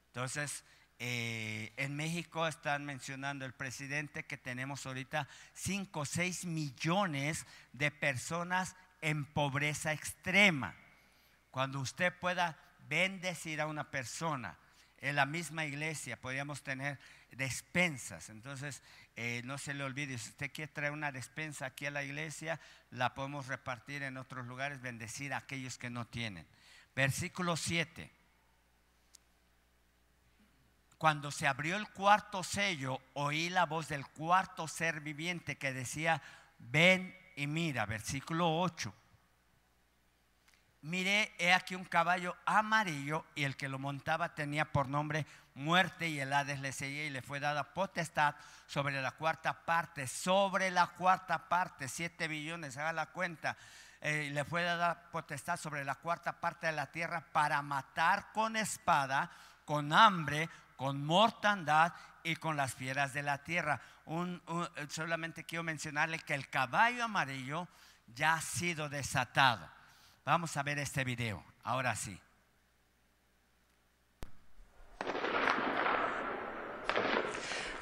Entonces, eh, en México están mencionando el presidente que tenemos ahorita 5 o 6 millones de personas en pobreza extrema. Cuando usted pueda bendecir a una persona en la misma iglesia, podríamos tener despensas. Entonces, eh, no se le olvide, si usted quiere traer una despensa aquí a la iglesia, la podemos repartir en otros lugares, bendecir a aquellos que no tienen. Versículo 7. Cuando se abrió el cuarto sello, oí la voz del cuarto ser viviente que decía, ven y mira, versículo 8 miré, he aquí un caballo amarillo y el que lo montaba tenía por nombre muerte y el Hades le seguía y le fue dada potestad sobre la cuarta parte, sobre la cuarta parte, siete billones, haga la cuenta. Eh, le fue dada potestad sobre la cuarta parte de la tierra para matar con espada, con hambre, con mortandad y con las fieras de la tierra. solamente quiero mencionarle que el caballo amarillo ya ha sido desatado. Vamos a ver este video, ahora sí.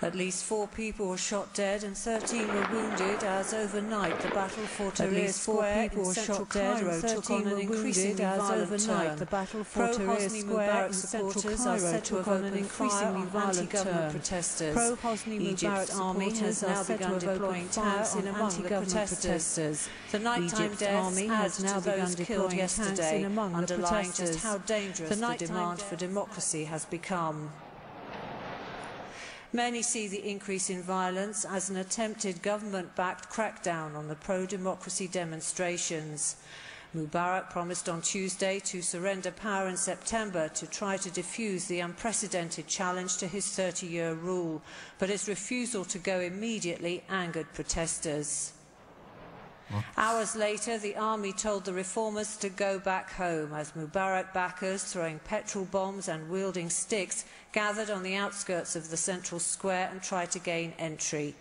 At least four people were shot dead and 13 were wounded as overnight the battle for Tahrir Square in central Cairo took on an increasingly violent turn. The battle for Tahrir Square in central Cairo took on an increasingly violent turn. Protesters. Pro-Hosni Mubarak army has now begun deploying tanks in among the protesters. The nighttime deaths has now begun killed yesterday, underlying just how dangerous the demand for democracy has become. Many see the increase in violence as an attempted government-backed crackdown on the pro-democracy demonstrations. Mubarak promised on Tuesday to surrender power in September to try to defuse the unprecedented challenge to his 30-year rule, but his refusal to go immediately angered protesters. Hours later, the army told the reformers to go back home as Mubarak backers, throwing petrol bombs and wielding sticks, gathered on the outskirts of the central square and tried to gain entry.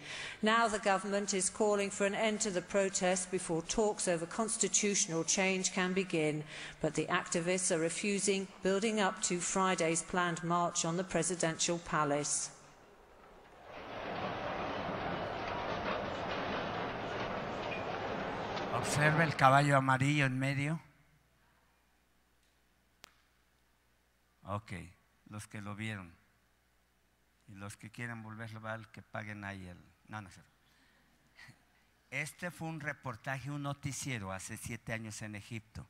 Now the government is calling for an end to the protests before talks over constitutional change can begin. But the activists are refusing, building up to Friday's planned march on the presidential palace. Observa el caballo amarillo en medio. Ok, los que lo vieron. Y los que quieran volverlo a ver, que paguen ahí el... No, no sé. Este fue un reportaje, un noticiero hace siete años en Egipto.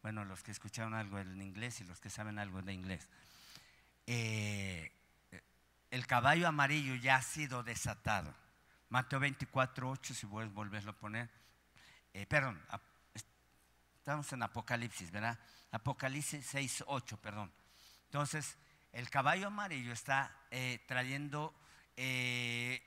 Bueno, los que escucharon algo en inglés y los que saben algo de inglés. Eh, el caballo amarillo ya ha sido desatado. Mateo 24, 8, si puedes volverlo a poner. Eh, perdón, estamos en Apocalipsis, ¿verdad? Apocalipsis 6, 8, perdón. Entonces, el caballo amarillo está eh, trayendo, eh,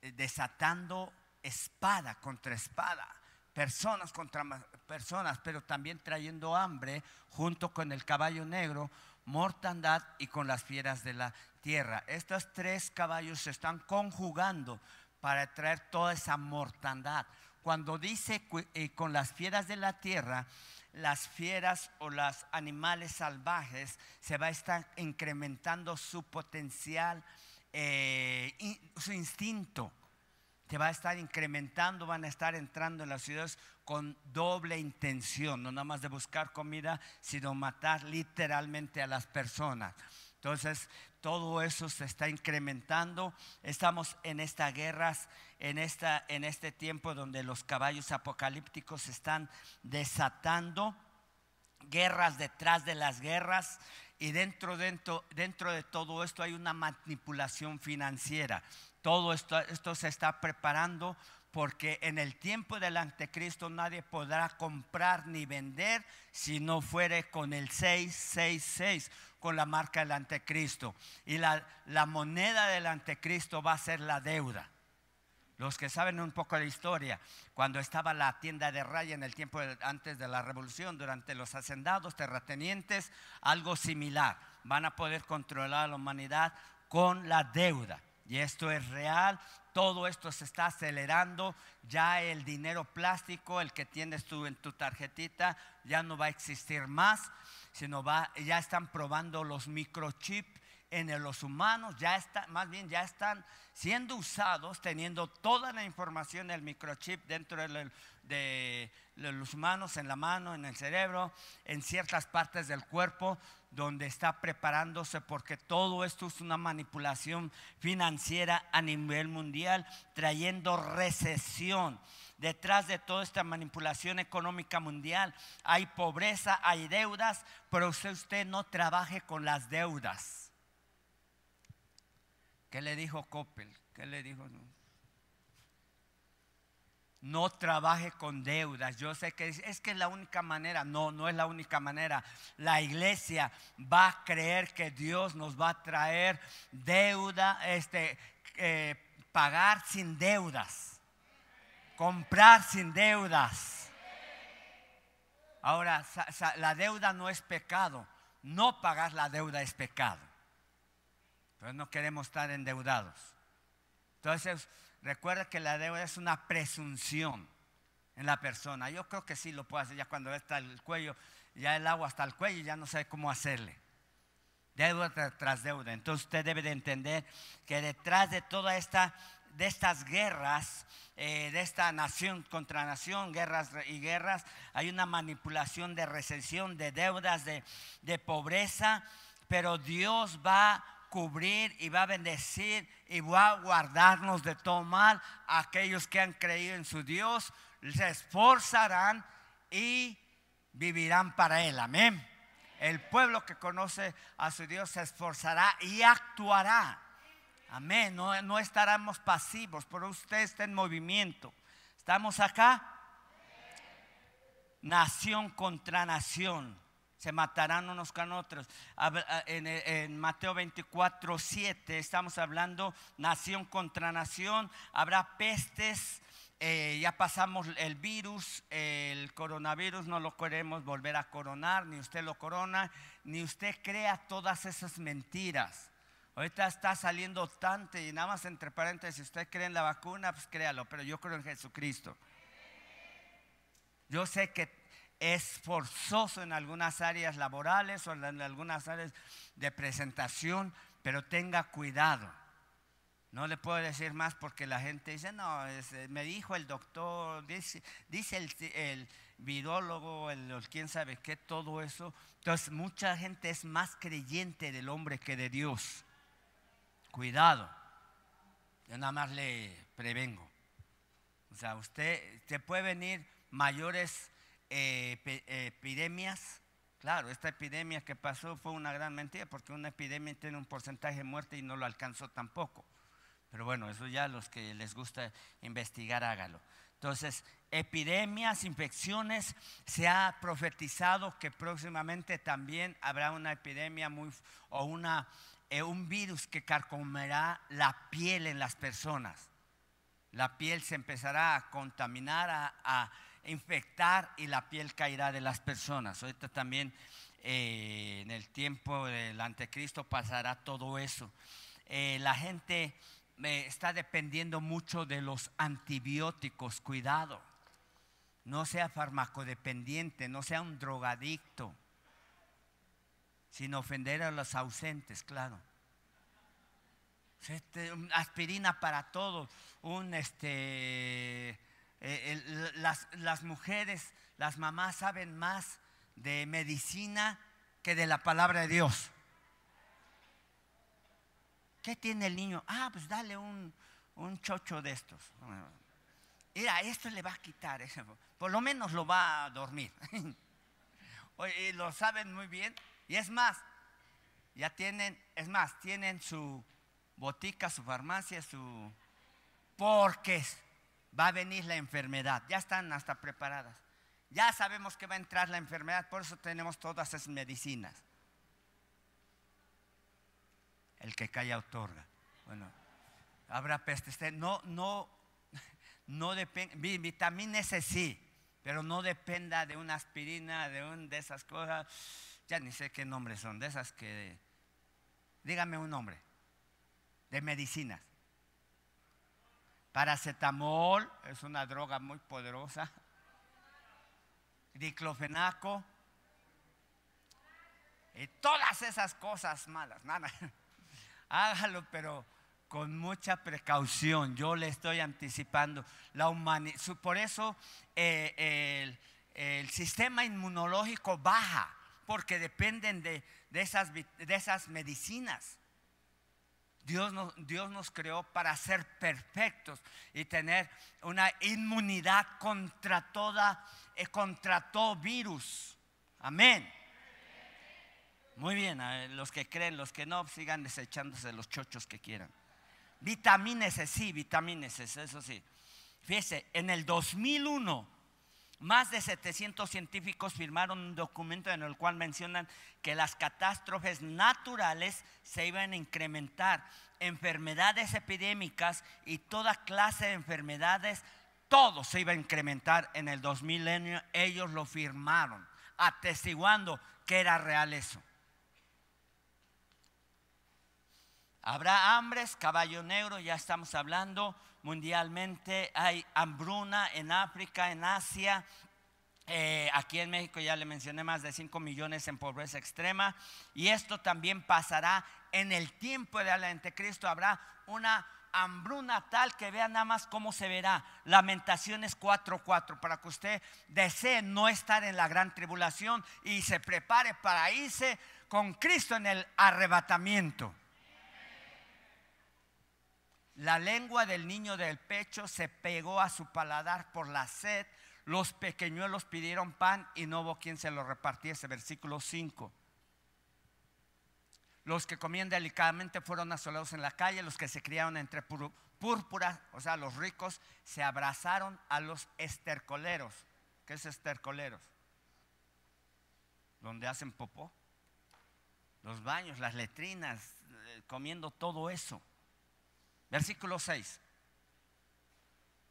desatando espada contra espada, personas contra personas, pero también trayendo hambre junto con el caballo negro, mortandad y con las fieras de la tierra. Estos tres caballos se están conjugando para traer toda esa mortandad. Cuando dice eh, con las fieras de la tierra, las fieras o los animales salvajes se va a estar incrementando su potencial, eh, su instinto. Se va a estar incrementando, van a estar entrando en las ciudades con doble intención, no nada más de buscar comida, sino matar literalmente a las personas. Entonces, todo eso se está incrementando. Estamos en estas guerras, en, esta, en este tiempo donde los caballos apocalípticos se están desatando, guerras detrás de las guerras. Y dentro, dentro, dentro de todo esto hay una manipulación financiera. Todo esto, esto se está preparando porque en el tiempo del anticristo nadie podrá comprar ni vender si no fuere con el 666 con la marca del anticristo. Y la, la moneda del anticristo va a ser la deuda. Los que saben un poco de historia, cuando estaba la tienda de raya en el tiempo antes de la revolución, durante los hacendados, terratenientes, algo similar. Van a poder controlar a la humanidad con la deuda. Y esto es real, todo esto se está acelerando, ya el dinero plástico, el que tienes tú en tu tarjetita, ya no va a existir más sino va, ya están probando los microchips en los humanos, ya está, más bien ya están siendo usados, teniendo toda la información del microchip dentro de, los humanos, en la mano, en el cerebro, en ciertas partes del cuerpo, donde está preparándose, porque todo esto es una manipulación financiera a nivel mundial, trayendo recesión detrás de toda esta manipulación económica mundial. Hay pobreza, hay deudas, pero usted no trabaje con las deudas. ¿Qué le dijo Coppel? ¿Qué le dijo? No trabaje con deudas. Yo sé que es, que es la única manera. No, no es la única manera. La iglesia va a creer que Dios nos va a traer deuda, este, eh, pagar sin deudas comprar sin deudas. Ahora, la deuda no es pecado. No pagar la deuda es pecado. Entonces no queremos estar endeudados. Entonces, recuerda que la deuda es una presunción en la persona. Yo creo que sí lo puede hacer ya cuando está el cuello, ya el agua hasta el cuello, ya no sabe cómo hacerle. Deuda tras deuda. Entonces usted debe de entender que detrás de toda esta, de estas guerras, eh, de esta nación contra nación, guerras y guerras, hay una manipulación de recesión, de deudas, de, de pobreza, pero Dios va cubrir y va a bendecir y va a guardarnos de todo mal. Aquellos que han creído en su Dios se esforzarán y vivirán para Él. Amén. El pueblo que conoce a su Dios se esforzará y actuará. Amén. No, no estaremos pasivos, pero usted está en movimiento. ¿Estamos acá? Nación contra nación. Se matarán unos con otros. En, Mateo 24, 7 estamos hablando nación contra nación. Habrá pestes. Eh, ya pasamos el virus, el coronavirus, no lo queremos volver a coronar, ni usted lo corona, ni usted crea todas esas mentiras. Ahorita está saliendo tanto y nada más entre paréntesis, si usted cree en la vacuna, pues créalo, pero yo creo en Jesucristo. Yo sé que es forzoso en algunas áreas laborales o en algunas áreas de presentación, pero tenga cuidado. No le puedo decir más porque la gente dice, no, eh, me dijo el doctor, dice, el, el virólogo, el, el, quién sabe qué, todo eso. Entonces mucha gente es más creyente del hombre que de Dios. Cuidado. Yo nada más le prevengo. O sea, usted, se puede venir mayores eh, epidemias. Claro, esta epidemia que pasó fue una gran mentira porque una epidemia tiene un porcentaje de muerte y no lo alcanzó tampoco. Pero bueno, eso ya los que les gusta investigar, hágalo. Entonces, epidemias, infecciones, se ha profetizado que próximamente también habrá una epidemia muy o una es un virus que carcomerá la piel en las personas. La piel se empezará a contaminar, a, infectar y la piel caerá de las personas. Ahorita también eh, en el tiempo del anticristo pasará todo eso. Eh, la gente eh, está dependiendo mucho de los antibióticos, cuidado. No sea farmacodependiente, no sea un drogadicto, sin ofender a los ausentes, claro. Este, aspirina para todo, un este, eh, las, las mujeres, las mamás saben más de medicina que de la palabra de Dios. ¿Qué tiene el niño? Ah, pues dale un, un chocho de estos. Mira, esto le va a quitar, por lo menos lo va a dormir. Y lo saben muy bien. Y es más, ya tienen, es más, tienen su botica, su farmacia, su... Porque va a venir la enfermedad. Ya están hasta preparadas. Ya sabemos que va a entrar la enfermedad, por eso tenemos todas esas medicinas. El que calla otorga. Bueno, habrá peste. Este, no, no, no depende. Vitamina S sí, pero no dependa de una aspirina, de, un, de esas cosas. Ya ni sé qué nombres son, de esas que. Dígame un nombre. De medicinas. Paracetamol es una droga muy poderosa. Diclofenaco. Y todas esas cosas malas. Nada hágalo, pero con mucha precaución. Yo le estoy anticipando. La por eso eh, el, sistema inmunológico baja, porque dependen de, esas, de esas, medicinas. Dios nos, Dios nos creó para ser perfectos y tener una inmunidad contra toda, eh, contra todo virus. Amén. Muy bien, los que creen, los que no, sigan desechándose los chochos que quieran. Vitamínese, sí, vitamínese, eso sí. Fíjese, en el 2001, más de 700 científicos firmaron un documento en el cual mencionan que las catástrofes naturales se iban a incrementar, enfermedades epidémicas y toda clase de enfermedades, todo se iba a incrementar en el 2000. Ellos lo firmaron, atestiguando que era real eso. Habrá hambres, caballo negro, ya estamos hablando mundialmente. Hay hambruna en África, en Asia. Eh, aquí en México ya le mencioné más de 5 millones en pobreza extrema. Y esto también pasará en el tiempo del anticristo. Habrá una hambruna tal que vea nada más cómo se verá. Lamentaciones 4:4 para que usted desee no estar en la gran tribulación y se prepare para irse con Cristo en el arrebatamiento. La lengua del niño del pecho se pegó a su paladar por la sed. Los pequeñuelos pidieron pan y no hubo quien se lo repartiese. Versículo 5. Los que comían delicadamente fueron asolados en la calle. Los que se criaron entre púrpuras, o sea, los ricos, se abrazaron a los estercoleros. ¿Qué es estercoleros? Donde hacen popó. Los baños, las letrinas, eh, comiendo todo eso. Versículo 6.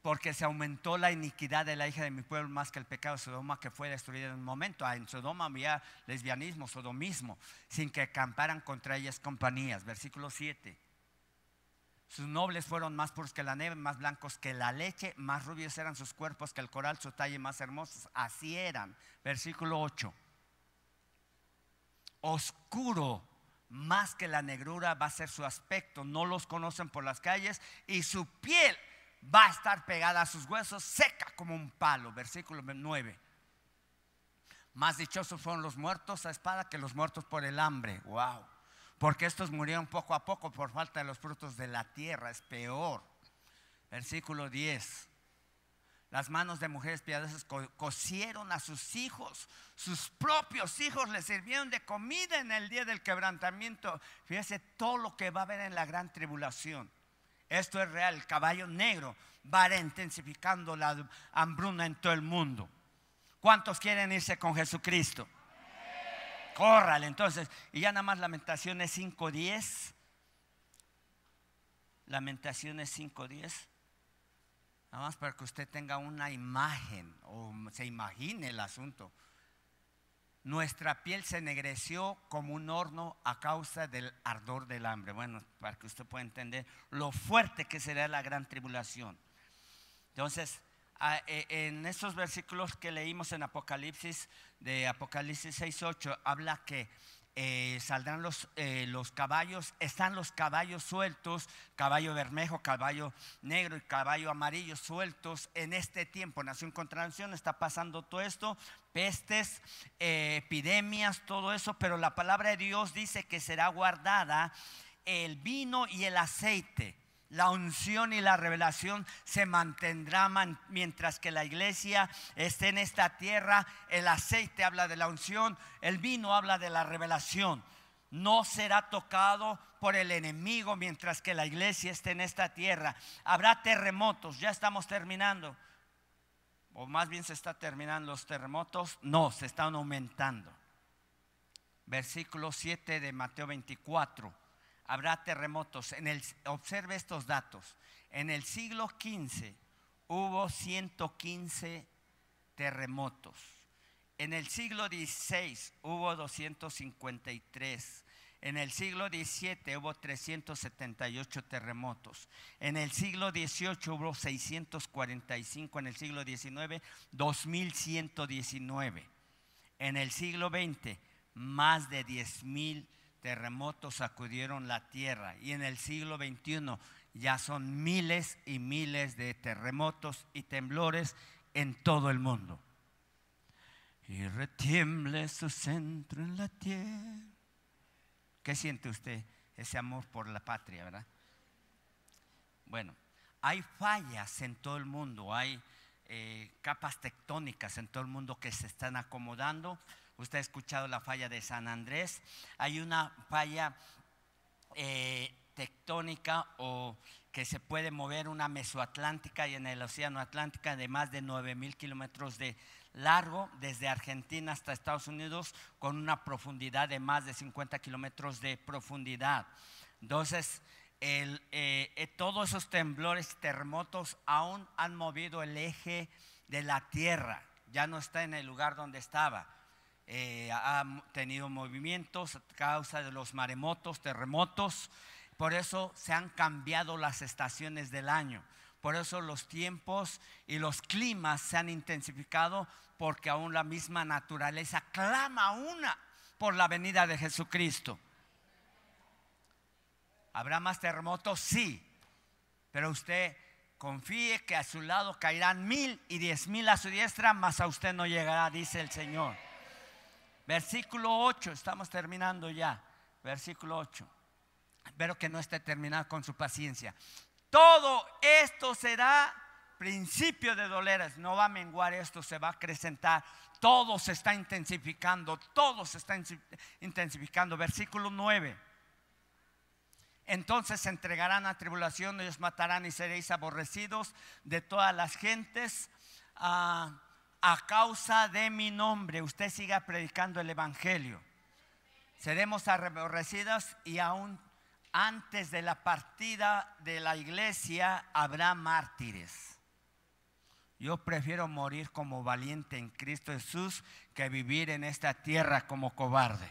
Porque se aumentó la iniquidad de la hija de mi pueblo más que el pecado de Sodoma que fue destruida en un momento. Ah, en Sodoma había lesbianismo, sodomismo, sin que acamparan contra ellas compañías. Versículo 7. Sus nobles fueron más puros que la nieve, más blancos que la leche, más rubios eran sus cuerpos que el coral, su talle más hermosos. Así eran. Versículo 8. Oscuro más que la negrura va a ser su aspecto. No los conocen por las calles y su piel va a estar pegada a sus huesos, seca como un palo. Versículo 9. Más dichosos fueron los muertos a espada que los muertos por el hambre. Wow. Porque estos murieron poco a poco por falta de los frutos de la tierra. Es peor. Versículo 10. Las manos de mujeres piadosas cocieron a sus hijos, sus propios hijos les sirvieron de comida en el día del quebrantamiento. Fíjese todo lo que va a haber en la gran tribulación. Esto es real, el caballo negro va intensificando la hambruna en todo el mundo. ¿Cuántos quieren irse con Jesucristo? Córrale entonces. Y ya nada más Lamentaciones 5.10. Lamentaciones 5.10. Nada más para que usted tenga una imagen o se imagine el asunto. nuestra piel se ennegreció como un horno a causa del ardor del hambre. Bueno, para que usted pueda entender lo fuerte que será la gran tribulación. Entonces, e, en estos versículos que leímos en Apocalipsis, de Apocalipsis 6.8, habla que eh, saldrán los, eh, los caballos, están los caballos sueltos, caballo bermejo, caballo negro y caballo amarillo sueltos en este tiempo. Nación contra nación está pasando todo esto, pestes, eh, epidemias, todo eso, pero la palabra de Dios dice que será guardada el vino y el aceite la unción y la revelación se mantendrá mientras que la iglesia esté en esta tierra. El aceite habla de la unción, el vino habla de la revelación. No será tocado por el enemigo mientras que la iglesia esté en esta tierra. Habrá terremotos, ya estamos terminando. O más bien se está terminando los terremotos. No, se están aumentando. Versículo 7 de Mateo 24 habrá terremotos. En el, observe estos datos. En el siglo XV hubo 115 terremotos. En el siglo XVI hubo 253. En el siglo XVII hubo 378 terremotos. En el siglo XVIII hubo 645. En el siglo XIX, 2119. En el siglo XX, más de 10.000 terremotos sacudieron la tierra y en el siglo XXI ya son miles y miles de terremotos y temblores en todo el mundo. Y retiemble su centro en la tierra. ¿Qué siente usted? Ese amor por la patria, ¿verdad? Bueno, hay fallas en todo el mundo, hay eh, capas tectónicas en todo el mundo que se están acomodando Usted ha escuchado la falla de San Andrés. Hay una falla eh, tectónica o que se puede mover una mesoatlántica y en el océano Atlántico de más de 9 mil kilómetros de largo desde Argentina hasta Estados Unidos con una profundidad de más de 50 kilómetros de profundidad. Entonces, eh, eh, todos esos temblores terremotos aún han movido el eje de la Tierra, ya no está en el lugar donde estaba. Eh, ha tenido movimientos a causa de los maremotos, terremotos. Por eso se han cambiado las estaciones del año. Por eso los tiempos y los climas se han intensificado porque aún la misma naturaleza clama una por la venida de Jesucristo. ¿Habrá más terremotos? Sí. Pero usted confíe que a su lado caerán mil y diez mil a su diestra, mas a usted no llegará, dice el Señor. Versículo 8, estamos terminando ya. Versículo 8. Espero que no esté terminado con su paciencia. Todo esto será principio de doleres. No va a menguar esto, se va a acrecentar. Todo se está intensificando, todo se está intensificando. Versículo 9. Entonces se entregarán a tribulación, ellos matarán y seréis aborrecidos de todas las gentes. Ah, a causa de mi nombre usted siga predicando el Evangelio. Seremos aborrecidos y aún antes de la partida de la iglesia habrá mártires. Yo prefiero morir como valiente en Cristo Jesús que vivir en esta tierra como cobarde.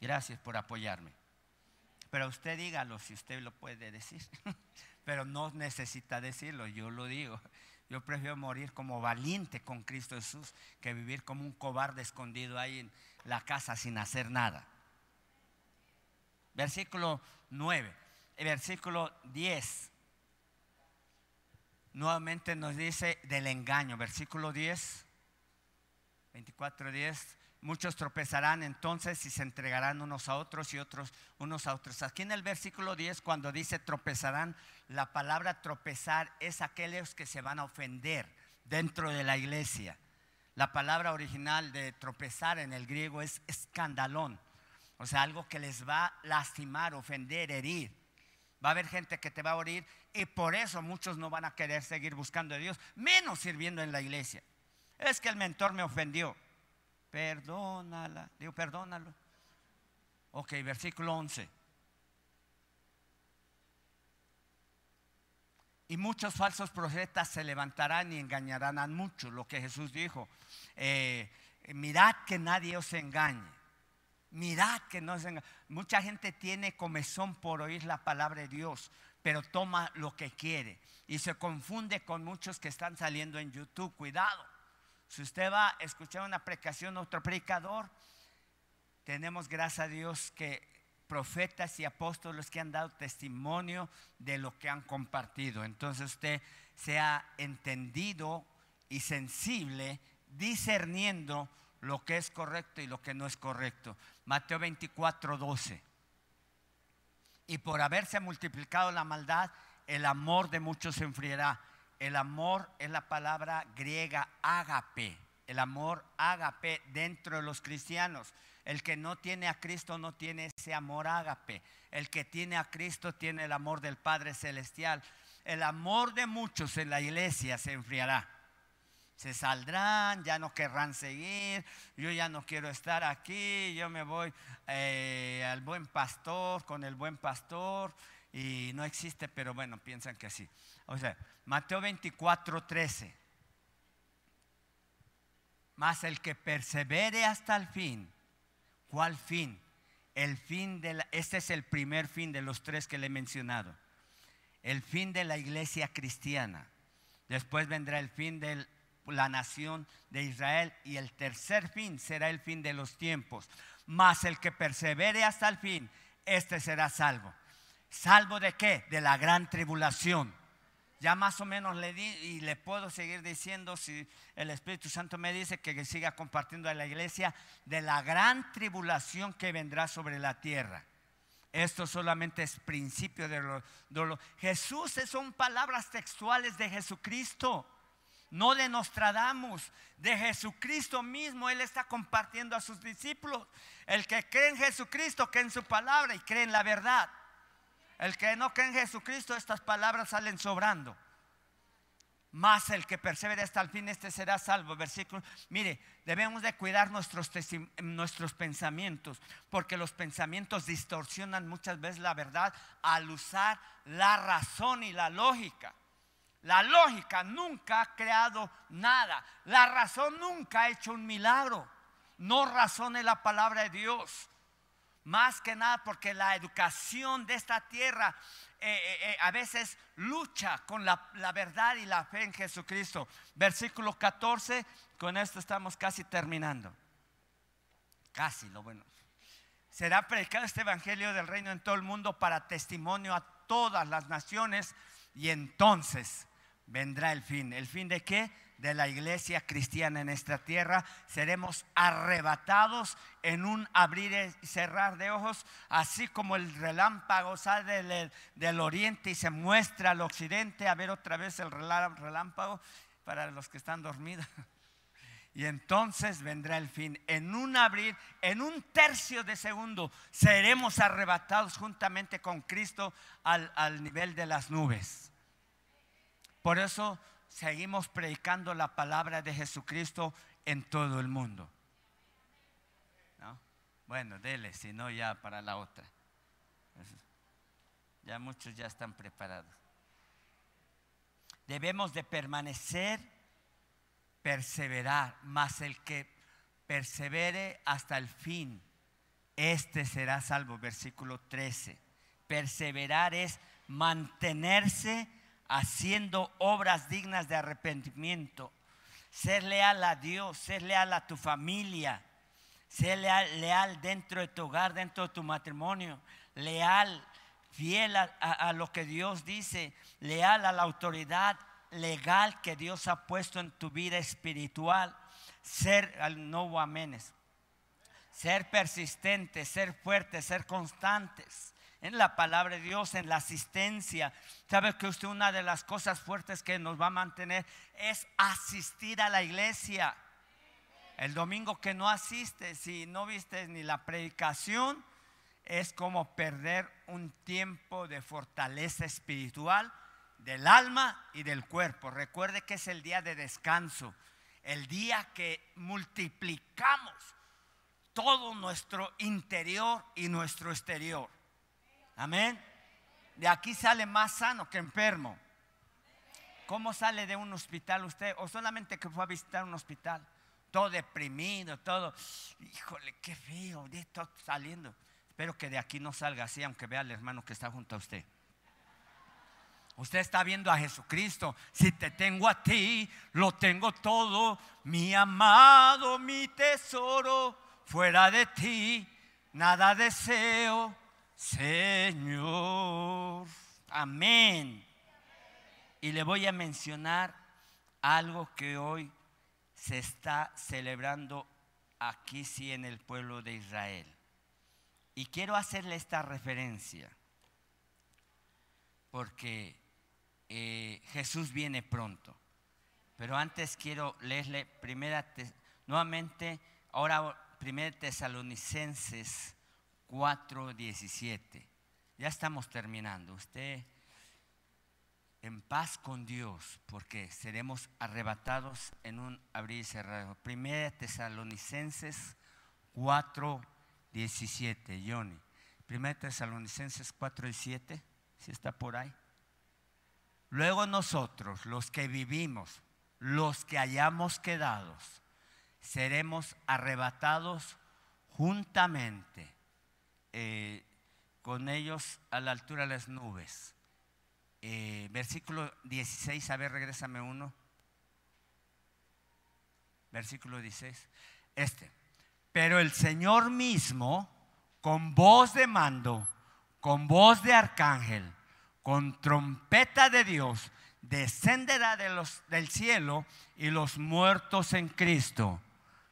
Gracias por apoyarme. Pero usted dígalo si usted lo puede decir. Pero no necesita decirlo, yo lo digo. Yo prefiero morir como valiente con Cristo Jesús que vivir como un cobarde escondido ahí en la casa sin hacer nada. Versículo 9, versículo 10. Nuevamente nos dice del engaño. Versículo 10, 24, 10. Muchos tropezarán entonces y se entregarán unos a otros y otros unos a otros. Aquí en el versículo 10, cuando dice tropezarán, la palabra tropezar es aquellos que se van a ofender dentro de la iglesia. La palabra original de tropezar en el griego es escandalón, o sea, algo que les va a lastimar, ofender, herir. Va a haber gente que te va a oír y por eso muchos no van a querer seguir buscando a Dios, menos sirviendo en la iglesia. Es que el mentor me ofendió perdónala. Digo, perdónalo. Ok, versículo 11. Y muchos falsos profetas se levantarán y engañarán a muchos, lo que Jesús dijo. Eh, mirad que nadie os engañe. Mirad que no os engañe. Mucha gente tiene comezón por oír la palabra de Dios, pero toma lo que quiere y se confunde con muchos que están saliendo en YouTube. Cuidado. Si usted va a escuchar una predicación, otro predicador, tenemos gracias a Dios que profetas y apóstoles que han dado testimonio de lo que han compartido. Entonces usted sea entendido y sensible, discerniendo lo que es correcto y lo que no es correcto. Mateo 24, 12. Y por haberse multiplicado la maldad, el amor de muchos se enfriará. El amor es la palabra griega ágape, el amor ágape dentro de los cristianos. El que no tiene a Cristo no tiene ese amor ágape. El que tiene a Cristo tiene el amor del Padre Celestial. El amor de muchos en la iglesia se enfriará. Se saldrán, ya no querrán seguir, yo ya no quiero estar aquí, yo me voy eh, al buen pastor, con el buen pastor, y no existe, pero bueno, piensan que sí. O sea, Mateo 24, 13. Mas el que persevere hasta el fin, ¿Cuál fin? El fin de la, este es el primer fin de los tres que le he mencionado. El fin de la iglesia cristiana. Después vendrá el fin de la nación de Israel y el tercer fin será el fin de los tiempos. Mas el que persevere hasta el fin, este será salvo. ¿Salvo de qué? De la gran tribulación ya más o menos le di y le puedo seguir diciendo si el Espíritu Santo me dice que siga compartiendo a la iglesia de la gran tribulación que vendrá sobre la tierra. Esto solamente es principio de lo, Jesús son palabras textuales de Jesucristo, no de Nostradamus, de Jesucristo mismo. Él está compartiendo a sus discípulos. El que cree en Jesucristo, que en su palabra y cree en la verdad. El que no cree en Jesucristo, estas palabras salen sobrando. Más el que persevere hasta el fin, este será salvo. Versículo. Mire, debemos de cuidar nuestros, nuestros pensamientos, porque los pensamientos distorsionan muchas veces la verdad al usar la razón y la lógica. La lógica nunca ha creado nada. La razón nunca ha hecho un milagro. No razone la palabra de Dios. Más que nada porque la educación de esta tierra eh, eh, eh, a veces lucha con la, verdad y la fe en Jesucristo. Versículo 14, con esto estamos casi terminando. Casi, lo bueno. Será predicado este Evangelio del Reino en todo el mundo para testimonio a todas las naciones y entonces vendrá el fin. ¿El fin de qué? De la iglesia cristiana en esta tierra, seremos arrebatados en un abrir y cerrar de ojos, así como el relámpago sale del, del oriente y se muestra al occidente, a ver otra vez el relámpago para los que están dormidos. Y entonces vendrá el fin. En un abrir, en un tercio de segundo, seremos arrebatados juntamente con Cristo al, al nivel de las nubes. Por eso seguimos predicando la palabra de Jesucristo en todo el mundo. Bueno, dele, si no ya para la otra. Ya muchos ya están preparados. Debemos de permanecer, perseverar, mas el que persevere hasta el fin, este será salvo. Versículo 13. Perseverar es mantenerse haciendo obras dignas de arrepentimiento. Ser leal a Dios, ser leal a tu familia, ser leal, dentro de tu hogar, dentro de tu matrimonio, leal, fiel a, lo que Dios dice, leal a la autoridad legal que Dios ha puesto en tu vida espiritual. Ser, no amenes, ser persistentes, ser fuertes, ser constantes en la palabra de Dios, en la asistencia. ¿Sabe que usted una de las cosas fuertes que nos va a mantener es asistir a la iglesia? El domingo que no asistes, si no viste ni la predicación, es como perder un tiempo de fortaleza espiritual del alma y del cuerpo. Recuerde que es el día de descanso, el día que multiplicamos todo nuestro interior y nuestro exterior. Amén. De aquí sale más sano que enfermo. ¿Cómo sale de un hospital usted? O solamente que fue a visitar un hospital. todo deprimido, todo. Híjole, qué feo, de esto saliendo. Espero que de aquí no salga así, aunque vea al hermano que está junto a usted. Usted está viendo a Jesucristo. Si te tengo a ti, lo tengo todo. Mi amado, mi tesoro, fuera de ti, nada deseo, Señor. Amén. Y le voy a mencionar algo que hoy se está celebrando aquí sí en el pueblo de Israel. Y quiero hacerle esta referencia, porque eh, Jesús viene pronto. Pero antes quiero leerle primera, nuevamente, ahora primera Tesalonicenses 4:17. Ya estamos terminando. Usted en paz con Dios, porque seremos arrebatados en un abrir y cerrar. Primera Tesalonicenses 4:17, Johnny. Primera Tesalonicenses 4:17, si está por ahí. Luego nosotros, los que vivimos, los que hayamos quedado, seremos arrebatados juntamente eh, con ellos a la altura de las nubes. Eh, versículo 16, a ver, regrésame uno. Versículo 16. Este. Pero el Señor mismo, con voz de mando, con voz de arcángel, con trompeta de Dios, descenderá de los, del cielo y los muertos en Cristo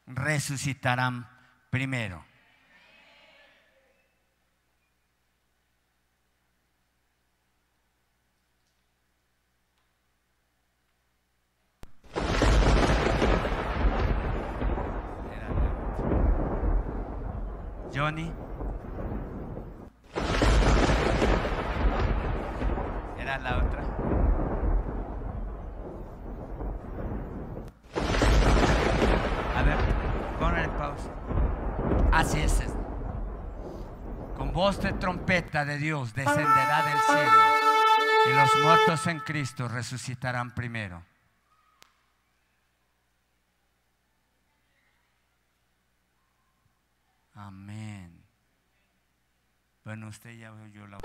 resucitarán primero. Johnny. la otra. A ver, ponle pausa. Así es. Con voz de trompeta de Dios descenderá del cielo y los muertos en Cristo resucitarán primero. Amén. Bueno, usted ya oyó la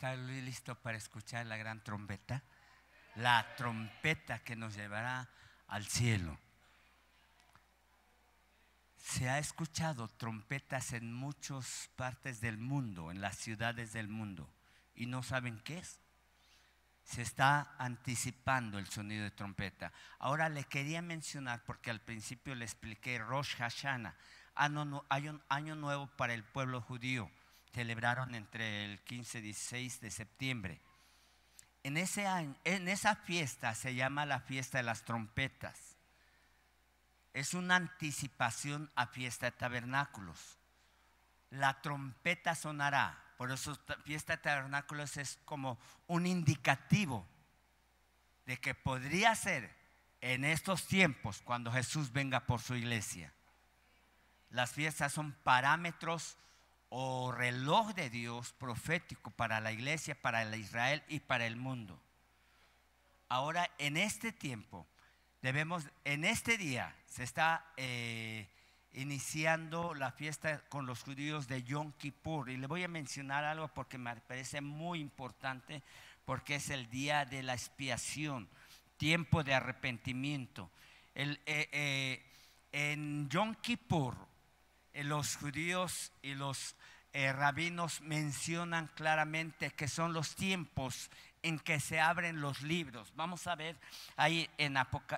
está listo para escuchar la gran trompeta? La trompeta que nos llevará al cielo. Se ha escuchado trompetas en muchas partes del mundo, en las ciudades del mundo, y no saben qué es. Se está anticipando el sonido de trompeta. Ahora le quería mencionar, porque al principio le expliqué Rosh Hashanah, hay un año nuevo para el pueblo judío celebraron entre el 15 y 16 de septiembre. En, ese año, en esa fiesta se llama la fiesta de las trompetas. Es una anticipación a fiesta de tabernáculos. La trompeta sonará, por eso fiesta de tabernáculos es como un indicativo de que podría ser en estos tiempos cuando Jesús venga por su iglesia. Las fiestas son parámetros o reloj de Dios profético para la iglesia, para el Israel y para el mundo. Ahora, en este tiempo, debemos, en este día se está eh, iniciando la fiesta con los judíos de Yom Kippur. Y le voy a mencionar algo porque me parece muy importante, porque es el día de la expiación, tiempo de arrepentimiento. El, eh, eh, en Yom Kippur, los judíos y los eh, rabinos mencionan claramente que son los tiempos en que se abren los libros. Vamos a ver ahí en,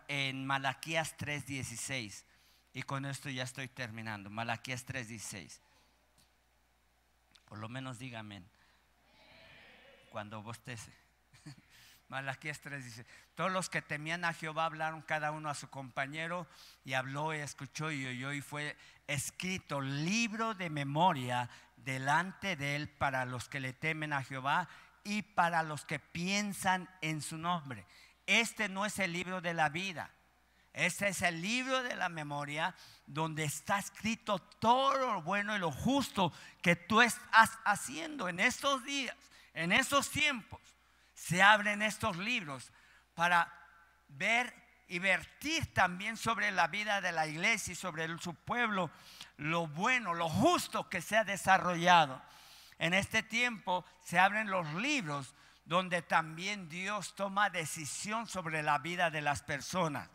en Malaquías 3:16. Y con esto ya estoy terminando. Malaquías 3:16. Por lo menos dígame. cuando bostece. Malaquías 3 dice, todos los que temían a Jehová hablaron cada uno a su compañero y habló y escuchó y oyó y fue escrito libro de memoria delante de él para los que le temen a Jehová y para los que piensan en su nombre. Este no es el libro de la vida. Este es el libro de la memoria donde está escrito todo lo bueno y lo justo que tú estás haciendo en estos días, en estos tiempos se abren estos libros para ver y vertir también sobre la vida de la iglesia y sobre su pueblo lo bueno, lo justo que se ha desarrollado. En este tiempo se abren los libros donde también Dios toma decisión sobre la vida de las personas.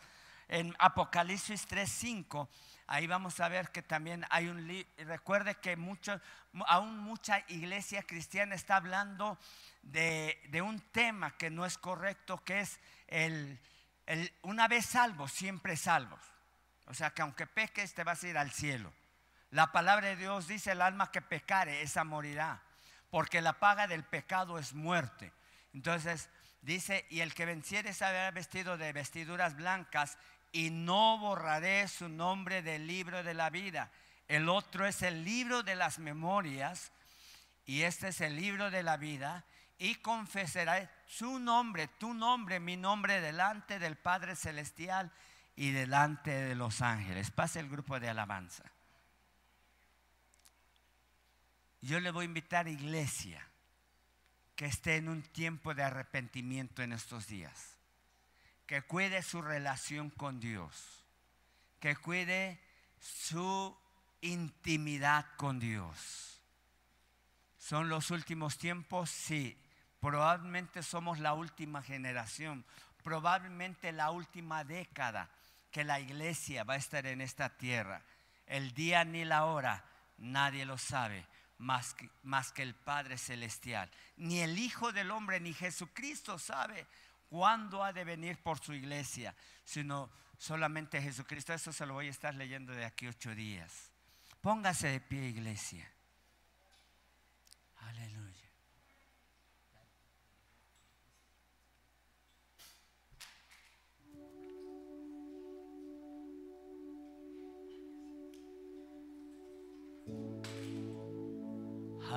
En Apocalipsis 3:5 ahí vamos a ver que también hay un recuerde que mucho, aún mucha iglesia cristiana está hablando de, un tema que no es correcto, que es el, una vez salvo, siempre salvos. O sea que aunque peques te vas a ir al cielo. La palabra de Dios dice el alma que pecare, esa morirá, porque la paga del pecado es muerte. Entonces dice, y el que venciere será vestido de vestiduras blancas y no borraré su nombre del libro de la vida. El otro es el libro de las memorias y este es el libro de la vida y confesaré su nombre, tu nombre, mi nombre delante del Padre Celestial y delante de los ángeles. Pase el grupo de alabanza. Yo le voy a invitar a iglesia que esté en un tiempo de arrepentimiento en estos días, que cuide su relación con Dios, que cuide su intimidad con Dios. ¿Son los últimos tiempos? Sí. Probablemente somos la última generación, probablemente la última década que la iglesia va a estar en esta tierra. El día ni la hora nadie lo sabe más que, más que el Padre Celestial. Ni el Hijo del Hombre ni Jesucristo sabe cuándo ha de venir por su iglesia, sino solamente Jesucristo. Eso se lo voy a estar leyendo de aquí ocho días. Póngase de pie, iglesia.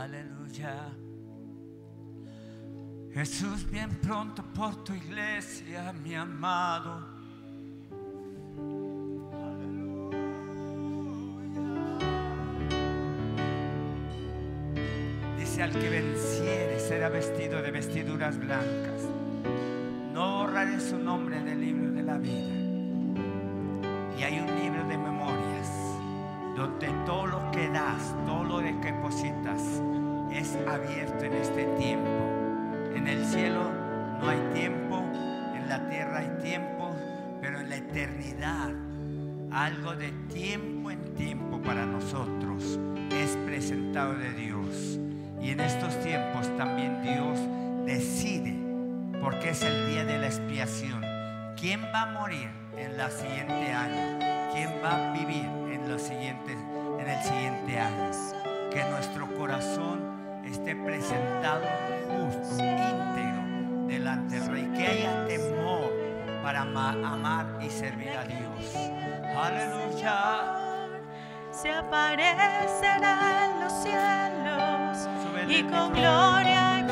Aleluya. Jesús, bien pronto por tu iglesia, mi amado. Dice al que venciere será vestido de vestiduras blancas. No borraré su nombre del libro de la vida. Y hay un libro de donde todo lo que das, todo lo que depositas es abierto en este tiempo. En el cielo no hay tiempo, en la tierra hay tiempo, pero en la eternidad algo de tiempo en tiempo para nosotros es presentado de Dios. Y en estos tiempos también Dios decide, porque es el día de la expiación, quién va a morir en la siguiente año, quién va a vivir siguiente, en el siguiente año. Que nuestro corazón esté presentado justo, íntegro delante del Rey. Que haya temor para amar y servir a Dios. Aleluya. Se aparecerá en los cielos y con gloria